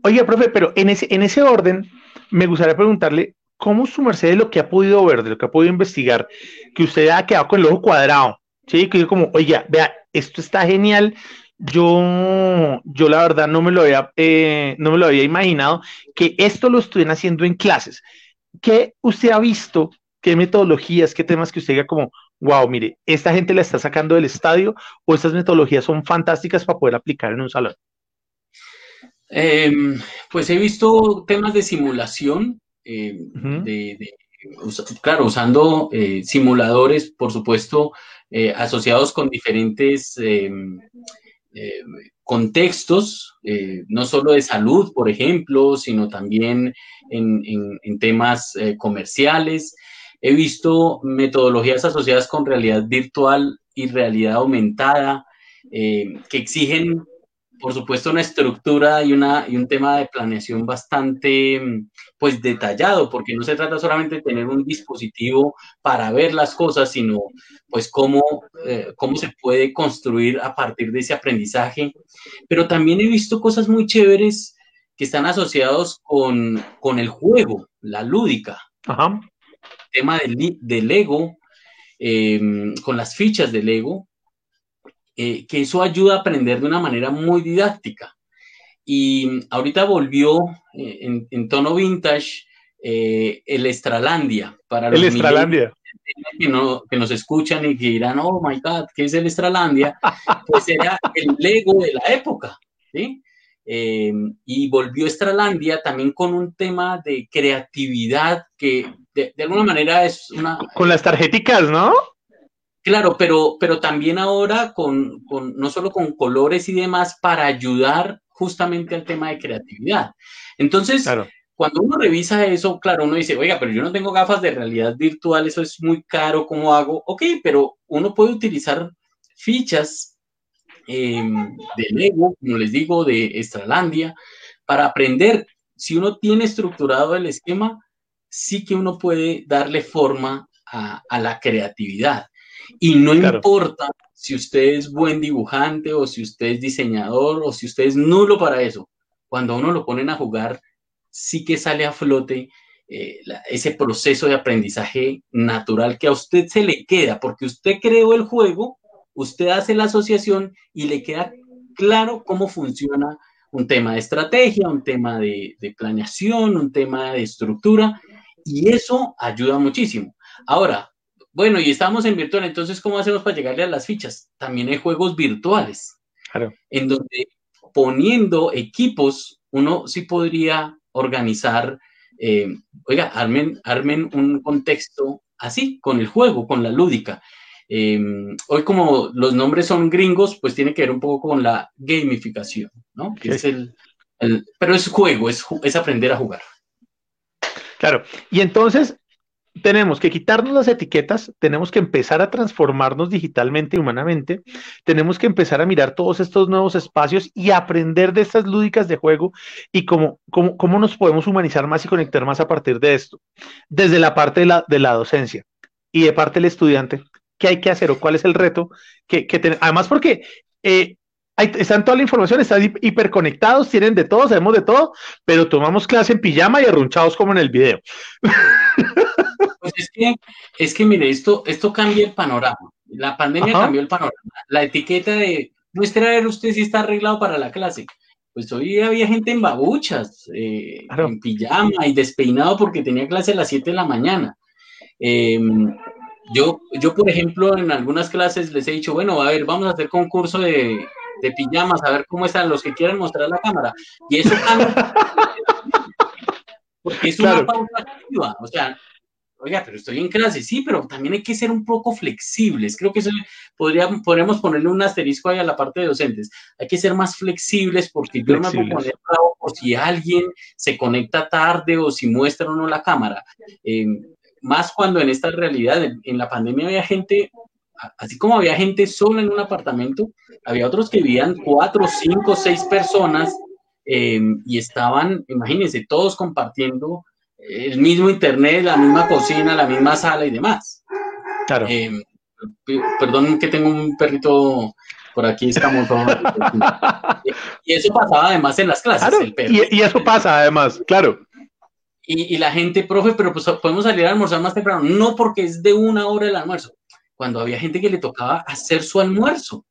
Oye, profe, pero en ese, en ese orden, me gustaría preguntarle, ¿cómo su merced de lo que ha podido ver, de lo que ha podido investigar, que usted ha quedado con el ojo cuadrado? Sí, que yo como, oye, vea, esto está genial, yo, yo la verdad no me lo había, eh, no me lo había imaginado que esto lo estuvieran haciendo en clases. ¿Qué usted ha visto? ¿Qué metodologías, qué temas que usted diga como, wow, mire, esta gente la está sacando del estadio o estas metodologías son fantásticas para poder aplicar en un salón? Em, pues he visto temas de simulación, em, claro, usando eh, simuladores, por supuesto, eh, asociados con diferentes em, contextos, eh, no solo de salud, por ejemplo, sino también en, temas comerciales. He visto metodologías asociadas con realidad virtual y realidad aumentada que exigen por supuesto, una estructura y, una, y un tema de planeación bastante pues detallado, porque no se trata solamente de tener un dispositivo para ver las cosas, sino pues cómo, eh, cómo se puede construir a partir de ese aprendizaje. Pero también he visto cosas muy chéveres que están asociados con, con el juego, la lúdica. Ajá. Tema del, del Lego, em, con las fichas del Lego, eh, que eso ayuda a aprender de una manera muy didáctica. Y ahorita volvió eh, en, tono vintage eh, el Estralandia. Para el Estralandia. Que, no, que nos escuchan y que dirán, oh my God, ¿qué es el Estralandia? Pues era el Lego de la época. ¿sí? y volvió Estralandia también con un tema de creatividad que de, de, alguna manera es una... Con las tarjeticas, ¿no? Claro, pero, pero también ahora con, no solo con colores y demás para ayudar justamente al tema de creatividad. Entonces, cuando uno revisa eso, claro, uno dice, oiga, pero yo no tengo gafas de realidad virtual, eso es muy caro, ¿cómo hago? Ok, pero uno puede utilizar fichas em, de Lego, como les digo, de Estralandia, para aprender. Si uno tiene estructurado el esquema, sí que uno puede darle forma a, a la creatividad. Y no importa si usted es buen dibujante o si usted es diseñador o si usted es nulo para eso. Cuando uno lo ponen a jugar, sí que sale a flote eh, ese proceso de aprendizaje natural que a usted se le queda, porque usted creó el juego, usted hace la asociación y le queda claro cómo funciona un tema de estrategia, un tema de, de planeación, un tema de estructura, y eso ayuda muchísimo. Ahora, bueno, y estamos en virtual, entonces, ¿cómo hacemos para llegarle a las fichas? También hay juegos virtuales. Claro. En donde poniendo equipos, uno sí podría organizar, eh, oiga, armen, armen un contexto así, con el juego, con la lúdica. Em, hoy como los nombres son gringos, pues tiene que ver un poco con la gamificación, ¿no? Que es el, pero es juego, es, es aprender a jugar. Claro, y entonces tenemos que quitarnos las etiquetas, tenemos que empezar a transformarnos digitalmente y humanamente, tenemos que empezar a mirar todos estos nuevos espacios y aprender de estas lúdicas de juego y cómo, cómo, cómo nos podemos humanizar más y conectar más a partir de esto, desde la parte de la, de la docencia y de parte del estudiante, qué hay que hacer o cuál es el reto que, que Además, porque eh, están toda la información, están hiperconectados, tienen de todo, sabemos de todo, pero tomamos clase en pijama y arrunchados como en el video. Pues es que, es que mire, esto, esto cambia el panorama. La pandemia cambió el panorama. La etiqueta de muestra a ver usted si está arreglado para la clase. Pues hoy había gente en babuchas, eh, en pijama y despeinado porque tenía clase a las 7 de la mañana. Em, yo, yo, por ejemplo, en algunas clases les he dicho, bueno, a ver, vamos a hacer concurso de, de pijamas, a ver cómo están los que quieran mostrar la cámara. Y eso porque es una pauta activa. O sea, oiga, pero estoy en clase, sí, pero también hay que ser un poco flexibles. Creo que eso podría, podríamos ponerle un asterisco ahí a la parte de docentes. Hay que ser más flexibles porque yo no me puedo poner por si alguien se conecta tarde o si muestra o no la cámara. Eh, más cuando en esta realidad, en, la pandemia había gente, así como había gente sola en un apartamento, había otros que vivían cuatro, cinco, seis personas eh, y estaban, imagínense, todos compartiendo el mismo internet, la misma cocina, la misma sala y demás. Claro. Eh, perdón que tengo un perrito por aquí, estamos todos. y eso pasaba además en las clases. el perro. Y, eso pasa además, claro. Y, la gente, profe, pero pues podemos salir a almorzar más temprano. No porque es de una hora el almuerzo. Cuando había gente que le tocaba hacer su almuerzo.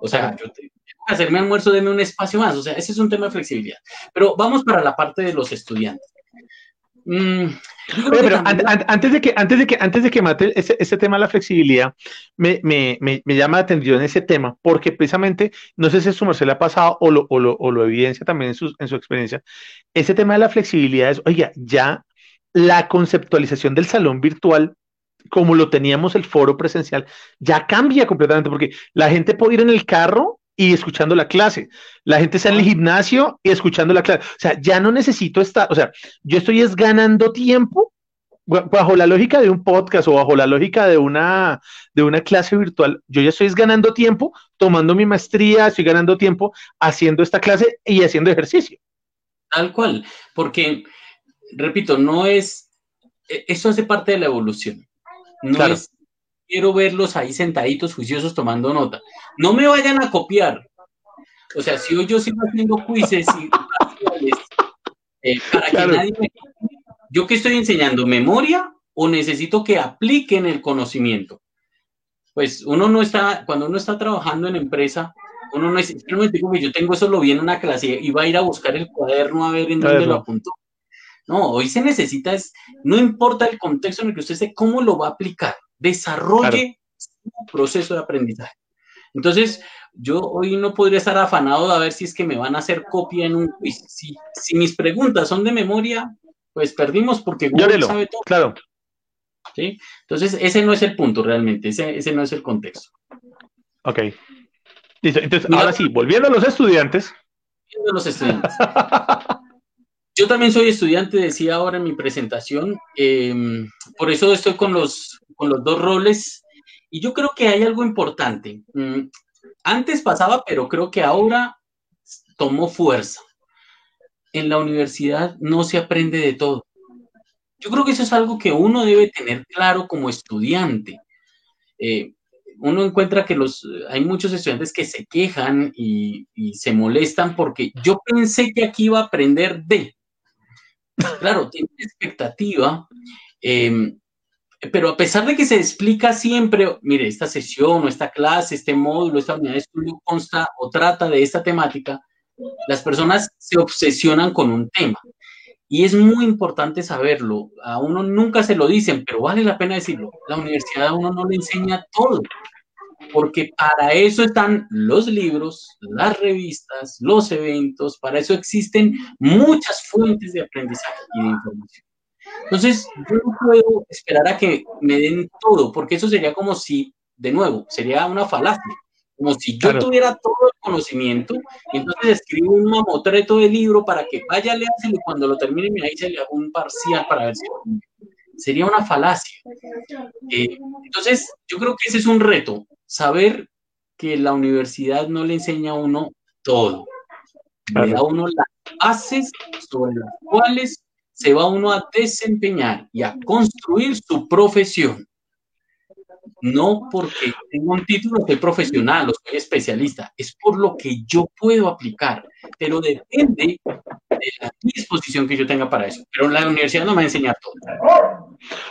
O sea, yo tengo que hacerme almuerzo, deme un espacio más. O sea, ese es un tema de flexibilidad. Pero vamos para la parte de los estudiantes. Mm, pero antes de que, antes de que, antes de que mate ese, ese tema de la flexibilidad, me, me, me, me, llama la atención ese tema, porque precisamente, no sé si su merced le ha pasado o lo, o lo, o lo evidencia también en su, en su experiencia, ese tema de la flexibilidad es, oiga, ya la conceptualización del salón virtual como lo teníamos el foro presencial, ya cambia completamente, porque la gente puede ir en el carro y escuchando la clase. La gente está en el gimnasio y escuchando la clase. O sea, ya no necesito estar, o sea, yo estoy es ganando tiempo bajo la lógica de un podcast o bajo la lógica de una, de una clase virtual. Yo ya estoy ganando tiempo tomando mi maestría, estoy ganando tiempo haciendo esta clase y haciendo ejercicio. Tal cual, porque, repito, no es, e, eso hace parte de la evolución. No es quiero verlos ahí sentaditos, juiciosos, tomando nota. No me vayan a copiar. O sea, si hoy yo sigo haciendo quizzes y eh, para que nadie me ¿Yo qué estoy enseñando? ¿Memoria o necesito que apliquen el conocimiento? Pues uno no está, cuando uno está trabajando en empresa, uno no es, simplemente que yo tengo eso, lo vi en una clase y va a ir a buscar el cuaderno a ver en dónde lo apuntó. No, hoy se necesita, es, no importa el contexto en el que usted esté, cómo lo va a aplicar desarrolle su proceso de aprendizaje. Entonces, yo hoy no podría estar afanado de ver si es que me van a hacer copia en un quiz. Si, si mis preguntas son de memoria, pues perdimos porque Google sabe todo. Claro. ¿Sí? Entonces, ese no es el punto realmente, ese, ese no es el contexto. Ok. Entonces, ahora sí, volviendo a los estudiantes. Volviendo a los estudiantes. Yo también soy estudiante, decía ahora en mi presentación, em, por eso estoy con los, con los dos roles y yo creo que hay algo importante. Mm, antes pasaba, pero creo que ahora tomó fuerza. En la universidad no se aprende de todo. Yo creo que eso es algo que uno debe tener claro como estudiante. Eh, uno encuentra que los, hay muchos estudiantes que se quejan y, y, se molestan porque yo pensé que aquí iba a aprender de claro, tiene expectativa, em, pero a pesar de que se explica siempre, mire, esta sesión o esta clase, este módulo, esta unidad de estudio consta o trata de esta temática, las personas se obsesionan con un tema. Y es muy importante saberlo. A uno nunca se lo dicen, pero vale la pena decirlo. La universidad a uno no le enseña todo porque para eso están los libros, las revistas, los eventos, para eso existen muchas fuentes de aprendizaje y de información. Entonces, yo no puedo esperar a que me den todo, porque eso sería como si, de nuevo, sería una falacia, como si yo tuviera todo el conocimiento, y entonces escribo un mamotreto de libro para que vaya, a y cuando lo termine, me se le hago un parcial para ver si sería una falacia. Eh, entonces, yo creo que ese es un reto, saber que la universidad no le enseña a uno todo, le da a uno las bases sobre las cuales se va uno a desempeñar y a construir su profesión. No porque tengo un título, soy profesional o soy especialista, es por lo que yo puedo aplicar, pero depende de la disposición que yo tenga para eso. Pero la universidad no me va a enseñar todo.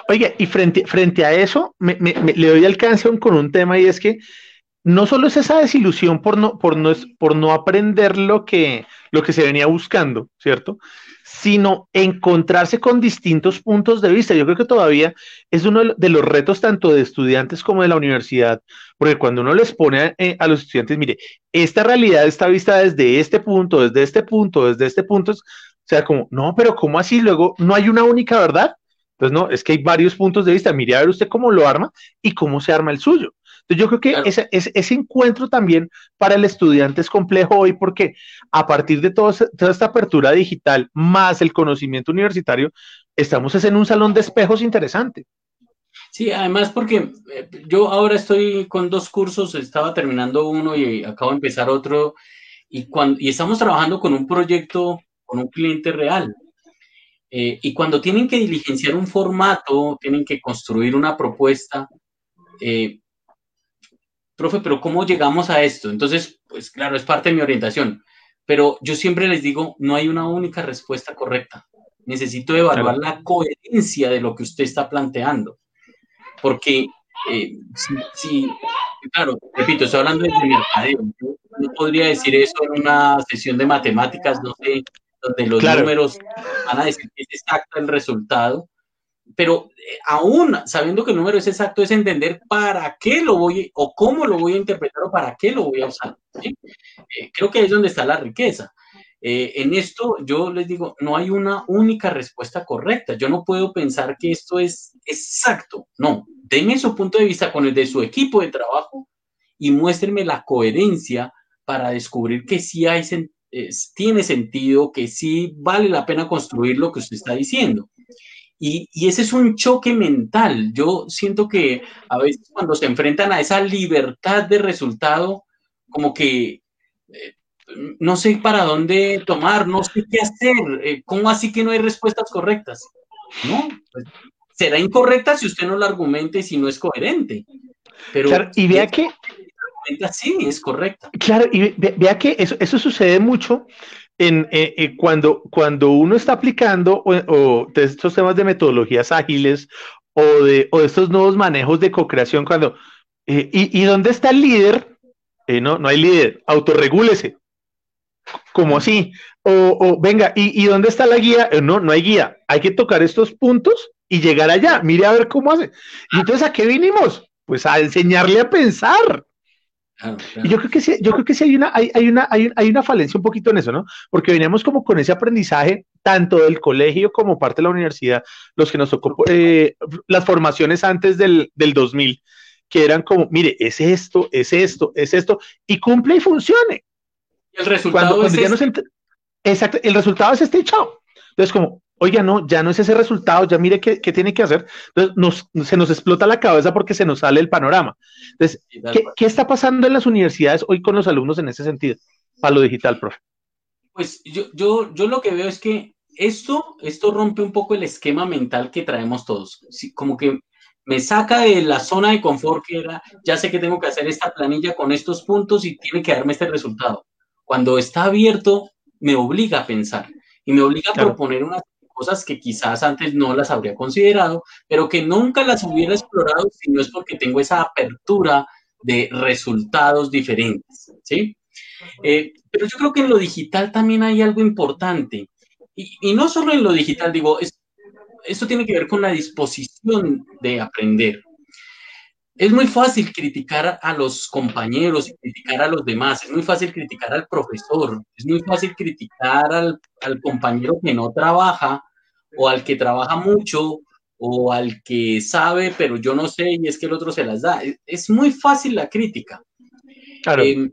Oiga, y frente, frente a eso, me, le doy alcance con un tema y es que no solo es esa desilusión por no, por no, por no aprender lo que, lo que se venía buscando, ¿cierto? Sino encontrarse con distintos puntos de vista. Yo creo que todavía es uno de los retos tanto de estudiantes como de la universidad, porque cuando uno les pone a, eh, a los estudiantes, mire, esta realidad está vista desde este punto, desde este punto, desde este punto, o sea, como, no, pero ¿cómo así? Luego, ¿no hay una única verdad? Entonces, no, es que hay varios puntos de vista. Mire a ver usted cómo lo arma y cómo se arma el suyo. Entonces yo creo que ese, ese, encuentro también para el estudiante es complejo hoy porque a partir de toda esta apertura digital más el conocimiento universitario, estamos en un salón de espejos interesante. Sí, además porque eh, yo ahora estoy con dos cursos, estaba terminando uno y acabo de empezar otro y, cuando, y estamos trabajando con un proyecto, con un cliente real. Eh, y cuando tienen que diligenciar un formato, tienen que construir una propuesta, eh, profe, pero ¿cómo llegamos a esto? Entonces, pues claro, es parte de mi orientación, pero yo siempre les digo, no hay una única respuesta correcta. Necesito evaluar la coherencia de lo que usted está planteando, porque eh, si, claro, repito, estoy hablando de mercadeo, no podría decir eso en una sesión de matemáticas, no sé, donde los números van a decir que es exacto el resultado, pero eh, aún sabiendo que el número es exacto, es entender para qué lo voy o cómo lo voy a interpretar o para qué lo voy a usar. Eh, creo que es donde está la riqueza. Eh, en esto yo les digo, no hay una única respuesta correcta. Yo no puedo pensar que esto es exacto. No, denme su punto de vista con el de su equipo de trabajo y muéstrenme la coherencia para descubrir que sí hay, tiene sentido, que sí vale la pena construir lo que usted está diciendo. Y, ese es un choque mental. Yo siento que a veces cuando se enfrentan a esa libertad de resultado, como que eh, no sé para dónde tomar, no sé qué hacer. Eh, ¿Cómo así que no hay respuestas correctas? ¿No? Pues, será incorrecta si usted no lo argumente y si no es coherente. Pero y vea que sí es correcta. Claro, y vea que eso, eso sucede mucho en, eh, eh, cuando, cuando uno está aplicando o, estos temas de metodologías ágiles o de, o estos nuevos manejos de co-creación, cuando, eh, y, dónde está el líder? no, no hay líder, autorregúlese. como así? O, venga, ¿y, ¿y, dónde está la guía? no, no hay guía. Hay que tocar estos puntos y llegar allá. Mire a ver cómo hace. Y entonces, ¿a qué vinimos? Pues a enseñarle a pensar. Y yo creo que sí, yo creo que sí hay una, hay, hay una, hay, hay, una falencia un poquito en eso, ¿no? Porque veníamos como con ese aprendizaje, tanto del colegio como parte de la universidad, los que nos tocó eh, las formaciones antes del, del 2000, que eran como, mire, es esto, es esto, es esto, y cumple y funcione. el resultado es este. Exacto, el resultado es este, chao. Entonces, como, oiga, no, ya no es ese resultado, ya mire qué, tiene que hacer. Entonces, se nos explota la cabeza porque se nos sale el panorama. Entonces, ¿qué, está pasando en las universidades hoy con los alumnos en ese sentido, para lo digital, profe? Pues yo, yo, yo lo que veo es que esto, esto rompe un poco el esquema mental que traemos todos. como que me saca de la zona de confort que era, ya sé que tengo que hacer esta planilla con estos puntos y tiene que darme este resultado. Cuando está abierto, me obliga a pensar y me obliga a proponer una cosas que quizás antes no las habría considerado, pero que nunca las hubiera explorado si no es porque tengo esa apertura de resultados diferentes, ¿sí? Eh, pero yo creo que en lo digital también hay algo importante. Y, no solo en lo digital, digo, esto tiene que ver con la disposición de aprender. Es muy fácil criticar a los compañeros y criticar a los demás, es muy fácil criticar al profesor, es muy fácil criticar al, al compañero que no trabaja o al que trabaja mucho o al que sabe, pero yo no sé y es que el otro se las da. Es, muy fácil la crítica. Em,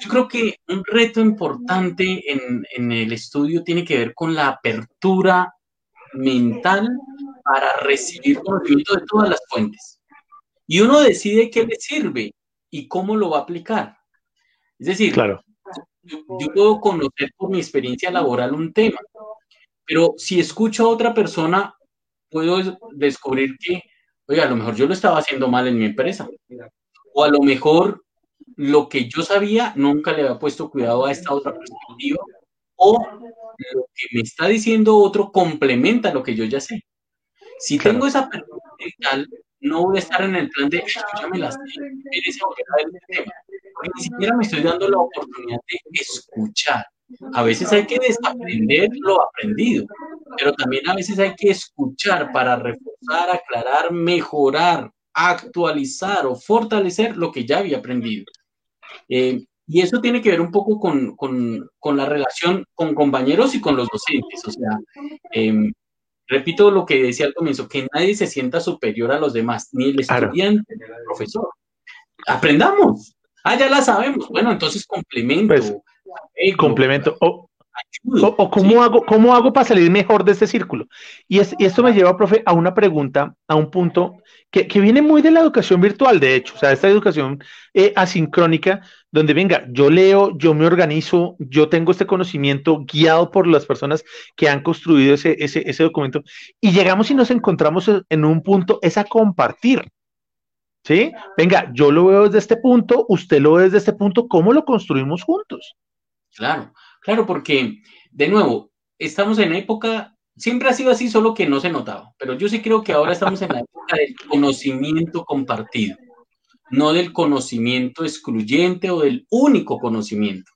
yo creo que un reto importante en, en, el estudio tiene que ver con la apertura mental para recibir conocimiento de todas las fuentes y uno decide qué le sirve y cómo lo va a aplicar. Es decir, claro. yo, puedo conocer por mi experiencia laboral un tema, pero si escucho a otra persona, puedo descubrir que, oye, a lo mejor yo lo estaba haciendo mal en mi empresa. O a lo mejor lo que yo sabía nunca le había puesto cuidado a esta otra perspectiva. O lo que me está diciendo otro complementa lo que yo ya sé. Si tengo esa persona mental, no voy a estar en el plan de, escúchame las tema. Porque ni siquiera me estoy dando la oportunidad de escuchar. A veces hay que desaprender lo aprendido, pero también a veces hay que escuchar para reforzar, aclarar, mejorar, actualizar o fortalecer lo que ya había aprendido. Eh, y eso tiene que ver un poco con, con, con, la relación con compañeros y con los docentes. O sea, em, repito lo que decía al comienzo, que nadie se sienta superior a los demás, ni el estudiante ni el profesor. Aprendamos. Ah, ya la sabemos. Bueno, entonces complemento. Pues, complemento. O, o, cómo, hago, cómo hago para salir mejor de este círculo. Y, es, y esto me lleva, profe, a una pregunta, a un punto que, que, viene muy de la educación virtual, de hecho, o sea, esta educación eh, asincrónica, donde venga, yo leo, yo me organizo, yo tengo este conocimiento guiado por las personas que han construido ese, ese, ese documento, y llegamos y nos encontramos en un punto, es a compartir. ¿Sí? Venga, yo lo veo desde este punto, usted lo ve desde este punto, ¿cómo lo construimos juntos? Claro, claro, porque, de nuevo, estamos en época siempre ha sido así, solo que no se notaba. Pero yo sí creo que ahora estamos en la época del conocimiento compartido, no del conocimiento excluyente o del único conocimiento.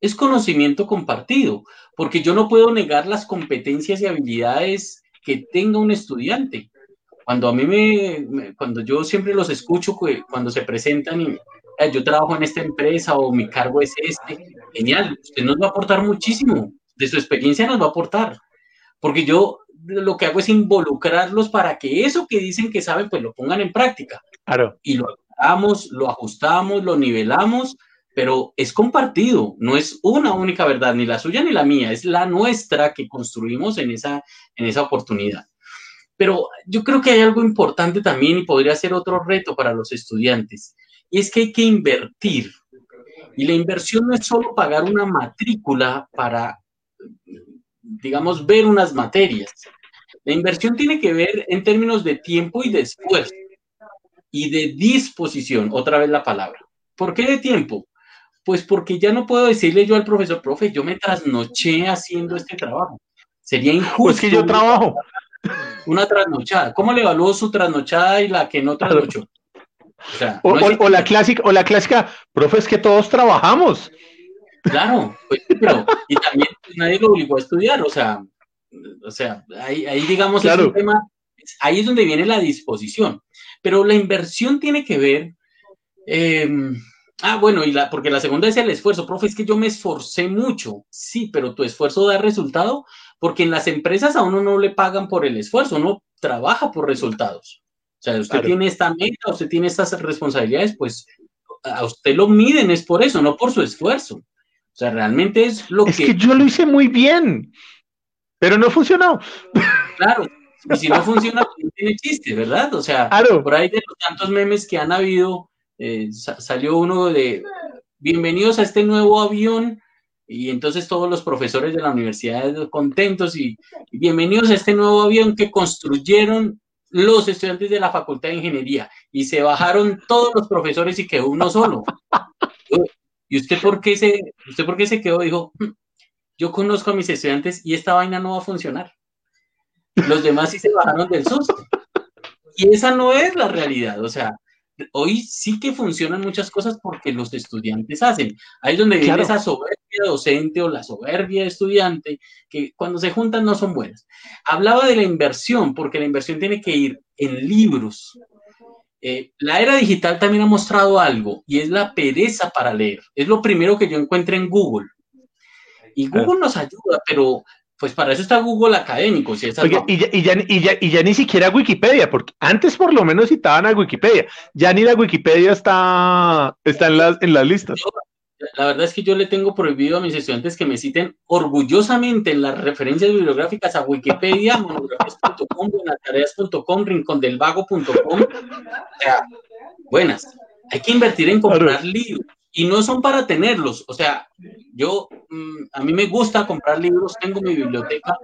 Es conocimiento compartido, porque yo no puedo negar las competencias y habilidades que tenga un estudiante. Cuando a mí me, cuando yo siempre los escucho, cuando se presentan y eh, yo trabajo en esta empresa o mi cargo es este, genial, usted nos va a aportar muchísimo, de su experiencia nos va a aportar porque yo lo que hago es involucrarlos para que eso que dicen que saben, pues lo pongan en práctica. Claro. Y lo ajustamos, lo ajustamos, lo nivelamos, pero es compartido, no es una única verdad, ni la suya ni la mía, es la nuestra que construimos en esa, en esa oportunidad. Pero yo creo que hay algo importante también y podría ser otro reto para los estudiantes, y es que hay que invertir. Y la inversión no es solo pagar una matrícula para digamos, ver unas materias. La inversión tiene que ver en términos de tiempo y de esfuerzo y de disposición, otra vez la palabra. ¿Por qué de tiempo? Pues porque ya no puedo decirle yo al profesor, profe, yo me trasnoché haciendo este trabajo. Sería injusto. Pues que yo trabajo. Una trasnochada. ¿Cómo le evaluó su trasnochada y la que no trasnochó? O, la clásica, o la clásica, profe, es que todos trabajamos. Claro, pues, pero y también pues, nadie lo obligó a estudiar, o sea, o sea, ahí, ahí digamos es un tema, ahí es donde viene la disposición, pero la inversión tiene que ver, em, ah, bueno, y la, porque la segunda es el esfuerzo, profe, es que yo me esforcé mucho, sí, pero tu esfuerzo da resultado, porque en las empresas a uno no le pagan por el esfuerzo, uno trabaja por resultados. O sea, usted tiene esta meta, usted tiene estas responsabilidades, pues a usted lo miden es por eso, no por su esfuerzo. O sea, realmente es lo que... Es que yo lo hice muy bien, pero no funcionó. Claro, y si no funciona, pues no tiene chiste, ¿verdad? O sea, por ahí de los tantos memes que han habido, eh, salió uno de bienvenidos a este nuevo avión y entonces todos los profesores de la universidad contentos y, bienvenidos a este nuevo avión que construyeron los estudiantes de la Facultad de Ingeniería y se bajaron todos los profesores y quedó uno solo. ¿Y usted por qué se, usted por qué se quedó? Dijo, hmm, yo conozco a mis estudiantes y esta vaina no va a funcionar. Los demás sí se bajaron del susto. Y esa no es la realidad. O sea, hoy sí que funcionan muchas cosas porque los estudiantes hacen. Ahí es donde viene esa soberbia docente o la soberbia estudiante, que cuando se juntan no son buenas. Hablaba de la inversión, porque la inversión tiene que ir en libros, eh, la era digital también ha mostrado algo y es la pereza para leer. Es lo primero que yo encuentro en Google. Y Google nos ayuda, pero pues para eso está Google académico. y, ya, ni siquiera Wikipedia, porque antes por lo menos citaban a Wikipedia. Ya ni la Wikipedia está, está en, las, en las listas. La verdad es que yo le tengo prohibido a mis estudiantes que me citen orgullosamente en las referencias bibliográficas a Wikipedia, monografías.com, buenatareas.com, rincondelvago.com. O sea, buenas. Hay que invertir en comprar libros y no son para tenerlos. O sea, yo, mm, a mí me gusta comprar libros, tengo mi biblioteca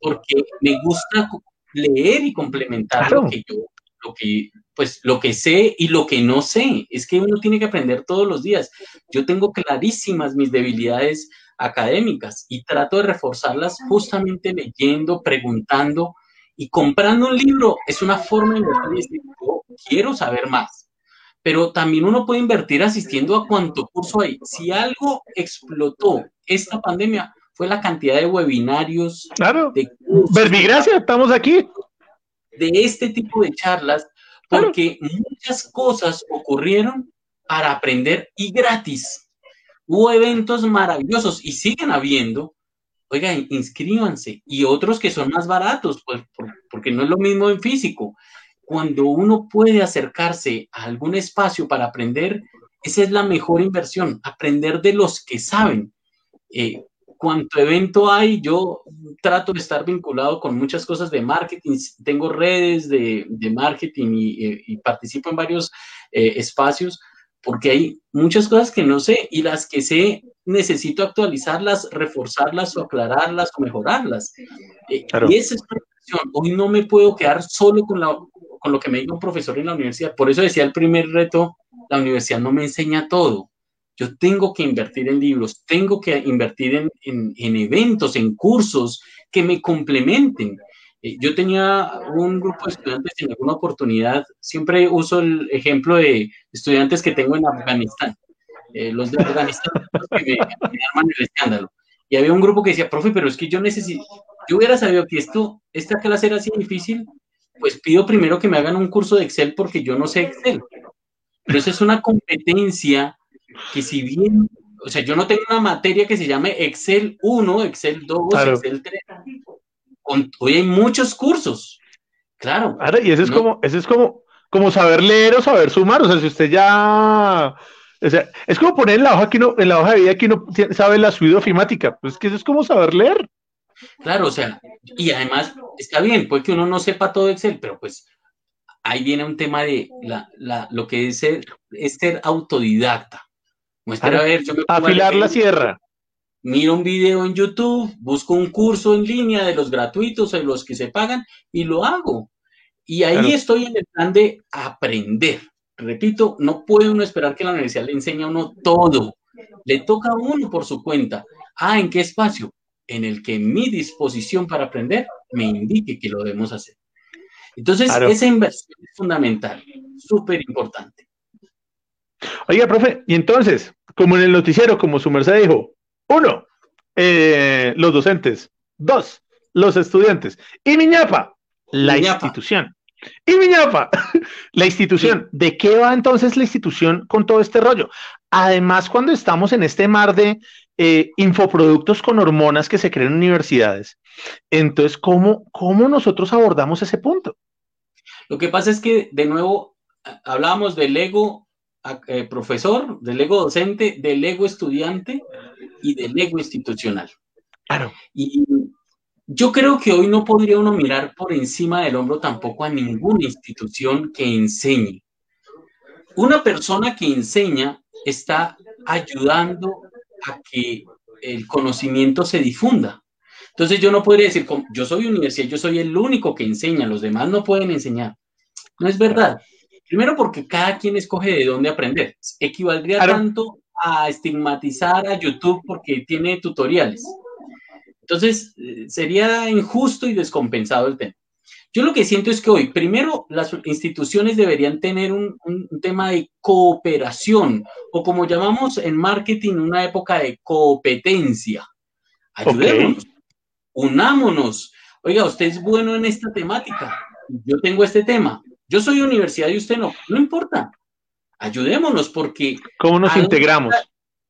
porque me gusta leer y complementar lo que yo, lo que pues lo que sé y lo que no sé. Es que uno tiene que aprender todos los días. Yo tengo clarísimas mis debilidades académicas y trato de reforzarlas justamente leyendo, preguntando Y comprando un libro es una forma de. Yo quiero saber más. Pero también uno puede invertir asistiendo a cuánto curso hay. Si algo explotó esta pandemia, fue la cantidad de webinarios. Claro. De Verbigracia, estamos aquí. De este tipo de charlas, porque muchas cosas ocurrieron para aprender y gratis. Hubo eventos maravillosos y siguen habiendo. Oigan, inscríbanse. Y otros que son más baratos, pues, porque no es lo mismo en físico. Cuando uno puede acercarse a algún espacio para aprender, esa es la mejor inversión, aprender de los que saben. Eh, cuanto evento hay, yo trato de estar vinculado con muchas cosas de marketing, tengo redes de, marketing y, participo en varios eh, espacios porque hay muchas cosas que no sé y las que sé necesito actualizarlas, reforzarlas o aclararlas o mejorarlas. Eh, y esa es una cuestión. Hoy no me puedo quedar solo con, la, con lo que me diga un profesor en la universidad. Por eso decía el primer reto, la universidad no me enseña todo. Yo tengo que invertir en libros, tengo que invertir en, en, en eventos, en cursos que me complementen. Eh, yo tenía un grupo de estudiantes en alguna oportunidad, siempre uso el ejemplo de estudiantes que tengo en Afganistán, eh, los de Afganistán que me, arman el escándalo. Y había un grupo que decía, profe, pero es que yo necesito, yo hubiera sabido que esto, esta clase era así difícil, pues pido primero que me hagan un curso de Excel porque yo no sé Excel. Pero eso es una competencia que si bien, o sea, yo no tengo una materia que se llame Excel 1, Excel 2, Excel 3, hoy hay muchos cursos. Claro. y eso es como, eso es como, como saber leer o saber sumar. O sea, si usted ya. O sea, es como poner en la hoja que en la hoja de vida que uno sabe la subida ofimática. Pues que eso es como saber leer. Claro, o sea, y además está bien, puede que uno no sepa todo Excel, pero pues ahí viene un tema de la, la, lo que es ser, es ser autodidacta. Muestra a ver, yo me Afilar la sierra miro un video en YouTube, busco un curso en línea de los gratuitos o de los que se pagan y lo hago. Y ahí estoy en el plan de aprender. Repito, no puede uno esperar que la universidad le enseñe a uno todo. Le toca a uno por su cuenta. Ah, ¿en qué espacio? En el que mi disposición para aprender me indique que lo debemos hacer. Entonces, esa inversión es fundamental, súper importante. Oiga, profe, y entonces, como en el noticiero, como su merced dijo, uno, eh, los docentes. Dos, los estudiantes. Y Miñapa, la institución. Y Miñapa, la institución. ¿De qué va entonces la institución con todo este rollo? Además, cuando estamos en este mar de eh, infoproductos con hormonas que se crean en universidades, entonces, ¿cómo, ¿cómo nosotros abordamos ese punto? Lo que pasa es que, de nuevo, hablábamos del ego eh, profesor, del ego docente, del ego estudiante y del ego institucional. Claro. Y yo creo que hoy no podría uno mirar por encima del hombro tampoco a ninguna institución que enseñe. Una persona que enseña está ayudando a que el conocimiento se difunda. Entonces yo no podría decir, yo soy universidad, yo soy el único que enseña, los demás no pueden enseñar. No es verdad. Primero porque cada quien escoge de dónde aprender. Equivaldría tanto a estigmatizar a YouTube porque tiene tutoriales. Entonces, eh, sería injusto y descompensado el tema. Yo lo que siento es que hoy, primero, las instituciones deberían tener un, tema de cooperación o como llamamos en marketing, una época de competencia. Ayudémonos, unámonos. Oiga, usted es bueno en esta temática. Yo tengo este tema. Yo soy universidad y usted no, no importa. Ayudémonos porque... ¿Cómo nos integramos?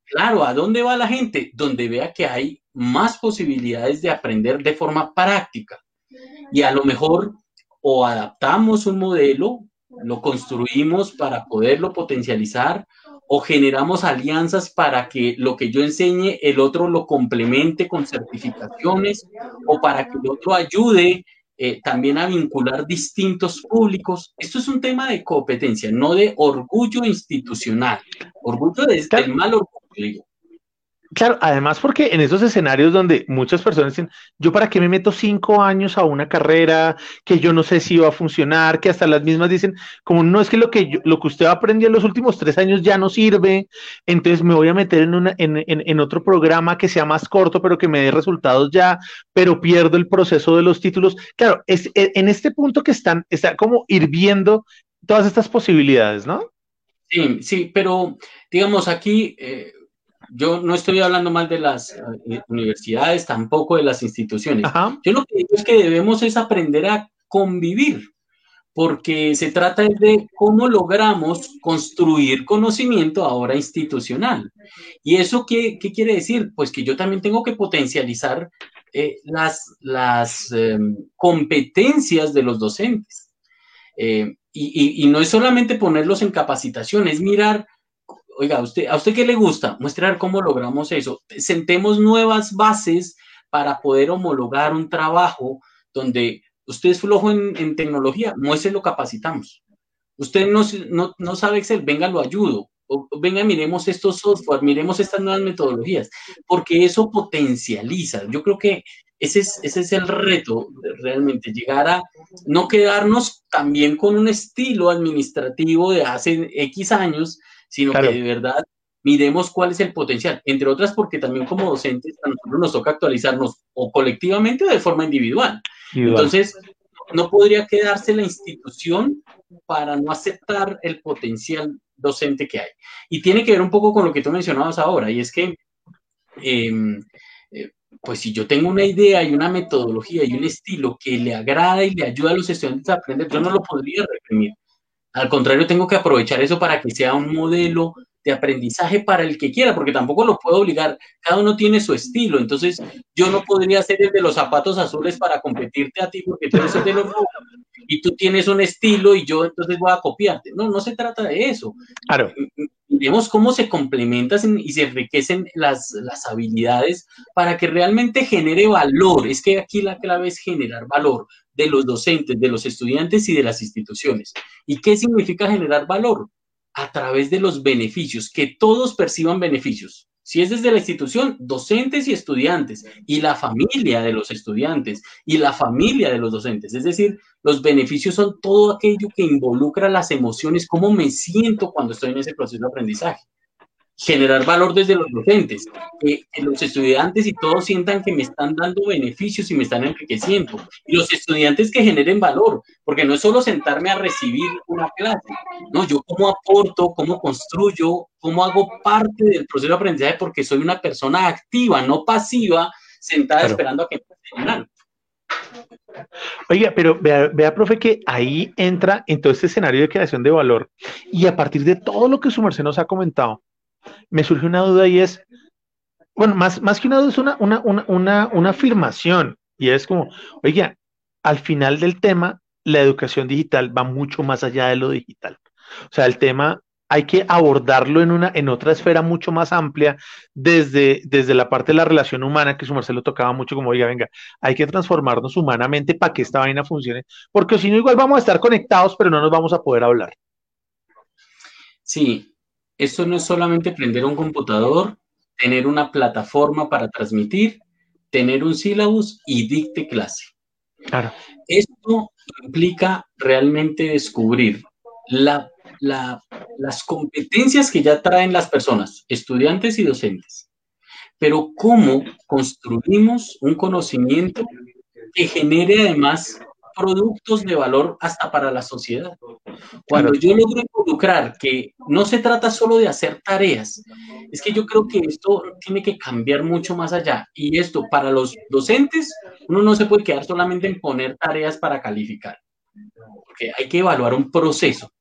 claro, ¿a dónde va la gente? Donde vea que hay más posibilidades de aprender de forma práctica. Y a lo mejor o adaptamos un modelo, lo construimos para poderlo potencializar o generamos alianzas para que lo que yo enseñe el otro lo complemente con certificaciones o para que el otro ayude eh, también a vincular distintos públicos. Esto es un tema de competencia, no de orgullo institucional. Orgullo es el mal orgullo, digo. Claro, además porque en esos escenarios donde muchas personas dicen, yo para qué me meto cinco años a una carrera que yo no sé si va a funcionar, que hasta las mismas dicen, como no es que lo que lo que usted aprendió en los últimos tres años ya no sirve, entonces me voy a meter en, una, en, en, otro programa que sea más corto, pero que me dé resultados ya, pero pierdo el proceso de los títulos. Claro, es e, en este punto que están, está como hirviendo todas estas posibilidades, ¿no? Sí, sí, pero digamos aquí... Eh, yo no estoy hablando mal de las eh, universidades, tampoco de las instituciones. Yo lo que digo es que debemos es aprender a convivir, porque se trata de cómo logramos construir conocimiento ahora institucional. ¿Y eso qué, quiere decir? Pues que yo también tengo que potencializar eh, las, las em, competencias de los docentes. Eh, y, y, no es solamente ponerlos en capacitación, es mirar oiga, ¿a usted, ¿a usted qué le gusta? Muestrar cómo logramos eso. Sentemos nuevas bases para poder homologar un trabajo donde usted es flojo en, tecnología, lo capacitamos. Usted no, no, sabe Excel, venga, lo ayudo. O, venga, miremos estos software, miremos estas nuevas metodologías, porque eso potencializa. Yo creo que ese es, ese es el reto, realmente, llegar a no quedarnos también con un estilo administrativo de hace X años, sino que de verdad miremos cuál es el potencial, entre otras porque también como docentes a nosotros nos toca actualizarnos o colectivamente o de forma individual. Entonces, no podría quedarse la institución para no aceptar el potencial docente que hay. Y tiene que ver un poco con lo que tú mencionabas ahora, y es que, em, eh, pues si yo tengo una idea y una metodología y un estilo que le agrada y le ayuda a los estudiantes a aprender, yo no lo podría reprimir. Al contrario, tengo que aprovechar eso para que sea un modelo de aprendizaje para el que quiera, porque tampoco lo puedo obligar. Cada uno tiene su estilo, entonces yo no podría ser el de los zapatos azules para competirte a ti, porque tú eres el de los y tú tienes un estilo y yo entonces voy a copiarte. No, no se trata de eso. Claro. Vemos cómo se complementan y se enriquecen las, las habilidades para que realmente genere valor. Es que aquí la clave es generar valor de los docentes, de los estudiantes y de las instituciones. ¿Y qué significa generar valor? A través de los beneficios, que todos perciban beneficios. Si es desde la institución, docentes y estudiantes, y la familia de los estudiantes, y la familia de los docentes. Es decir, los beneficios son todo aquello que involucra las emociones, cómo me siento cuando estoy en ese proceso de aprendizaje generar valor desde los docentes, que, los estudiantes y todos sientan que me están dando beneficios y me están enriqueciendo. Y los estudiantes que generen valor, porque no es solo sentarme a recibir una clase, no, yo cómo aporto, cómo construyo, cómo hago parte del proceso de aprendizaje, porque soy una persona activa, no pasiva, sentada esperando a que me enseñen Oiga, pero vea, vea, profe, que ahí entra en todo este escenario de creación de valor y a partir de todo lo que su merced nos ha comentado, me surge una duda y es, bueno, más, más que una duda es una, una, una, una afirmación y es como, oiga, al final del tema, la educación digital va mucho más allá de lo digital. O sea, el tema hay que abordarlo en una, en otra esfera mucho más amplia, desde, desde la parte de la relación humana, que su Marcelo tocaba mucho, como diga, venga, hay que transformarnos humanamente para que esta vaina funcione, porque si no, igual vamos a estar conectados, pero no nos vamos a poder hablar. Sí, esto no es solamente prender un computador, tener una plataforma para transmitir, tener un sílabus y dicte clase. Claro. Esto implica realmente descubrir las competencias que ya traen las personas, estudiantes y docentes, pero cómo construimos un conocimiento que genere además productos de valor hasta para la sociedad. Cuando yo logro involucrar que no se trata solo de hacer tareas, es que yo creo que esto tiene que cambiar mucho más allá. Y esto para los docentes, uno no se puede quedar solamente en poner tareas para calificar, porque hay que evaluar un proceso,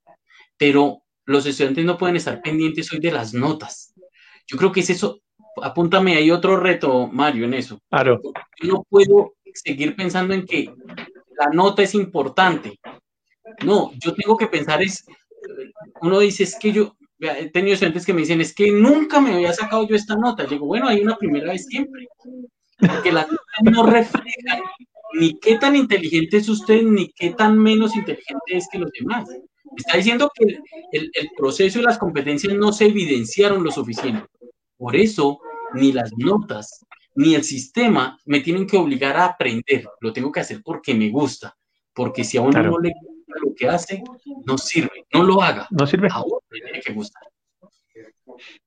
pero los estudiantes no pueden estar pendientes hoy de las notas. Yo creo que es eso. Apúntame, hay otro reto, Mario, en eso. Claro. Yo no puedo seguir pensando en que la nota es importante. No, yo tengo que pensar es, uno dice, es que yo, he tenido estudiantes que me dicen, es que nunca me había sacado yo esta nota. Digo, bueno, hay una primera vez siempre. Porque la no refleja ni qué tan inteligente es usted, ni qué tan menos inteligente es que los demás. Está diciendo que el proceso y las competencias no se evidenciaron lo suficiente. Por eso ni las notas, ni el sistema me tienen que obligar a aprender. Lo tengo que hacer porque me gusta. Porque si a uno no le gusta lo que hace, no sirve. No lo haga. No sirve. A uno le tiene que gustar.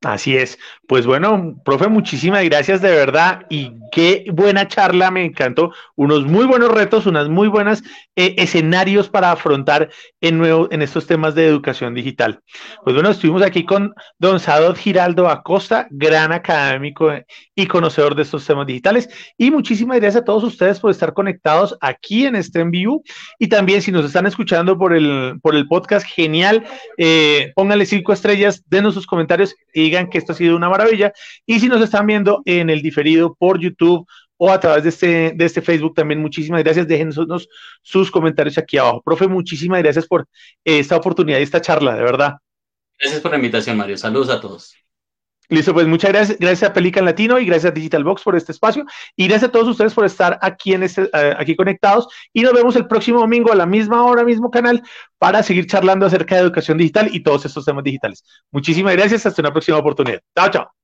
Así es. Pues bueno, profe, muchísimas gracias de verdad y qué buena charla, me encantó. Unos muy buenos retos, unas muy buenas eh, escenarios para afrontar en, nuevo, en estos temas de educación digital. Pues bueno, estuvimos aquí con don Sadot Giraldo Acosta, gran académico y conocedor de estos temas digitales. Y muchísimas gracias a todos ustedes por estar conectados aquí en este en vivo. Y también si nos están escuchando por el, por el podcast, genial, eh, pónganle cinco estrellas, denos sus comentarios digan que esto ha sido una maravilla. Y si nos están viendo en el diferido por YouTube o a través de este, de este Facebook también, muchísimas gracias. Déjenos sus comentarios aquí abajo. Profe, muchísimas gracias por esta oportunidad y esta charla, de verdad. Gracias por la invitación, Mario. Saludos a todos. Listo, pues muchas gracias, gracias a Pelican Latino y gracias a Digital Box por este espacio y gracias a todos ustedes por estar aquí en este, eh, aquí conectados y nos vemos el próximo domingo a la misma hora, mismo canal para seguir charlando acerca de educación digital y todos estos temas digitales. Muchísimas gracias, hasta una próxima oportunidad. Chao, chao.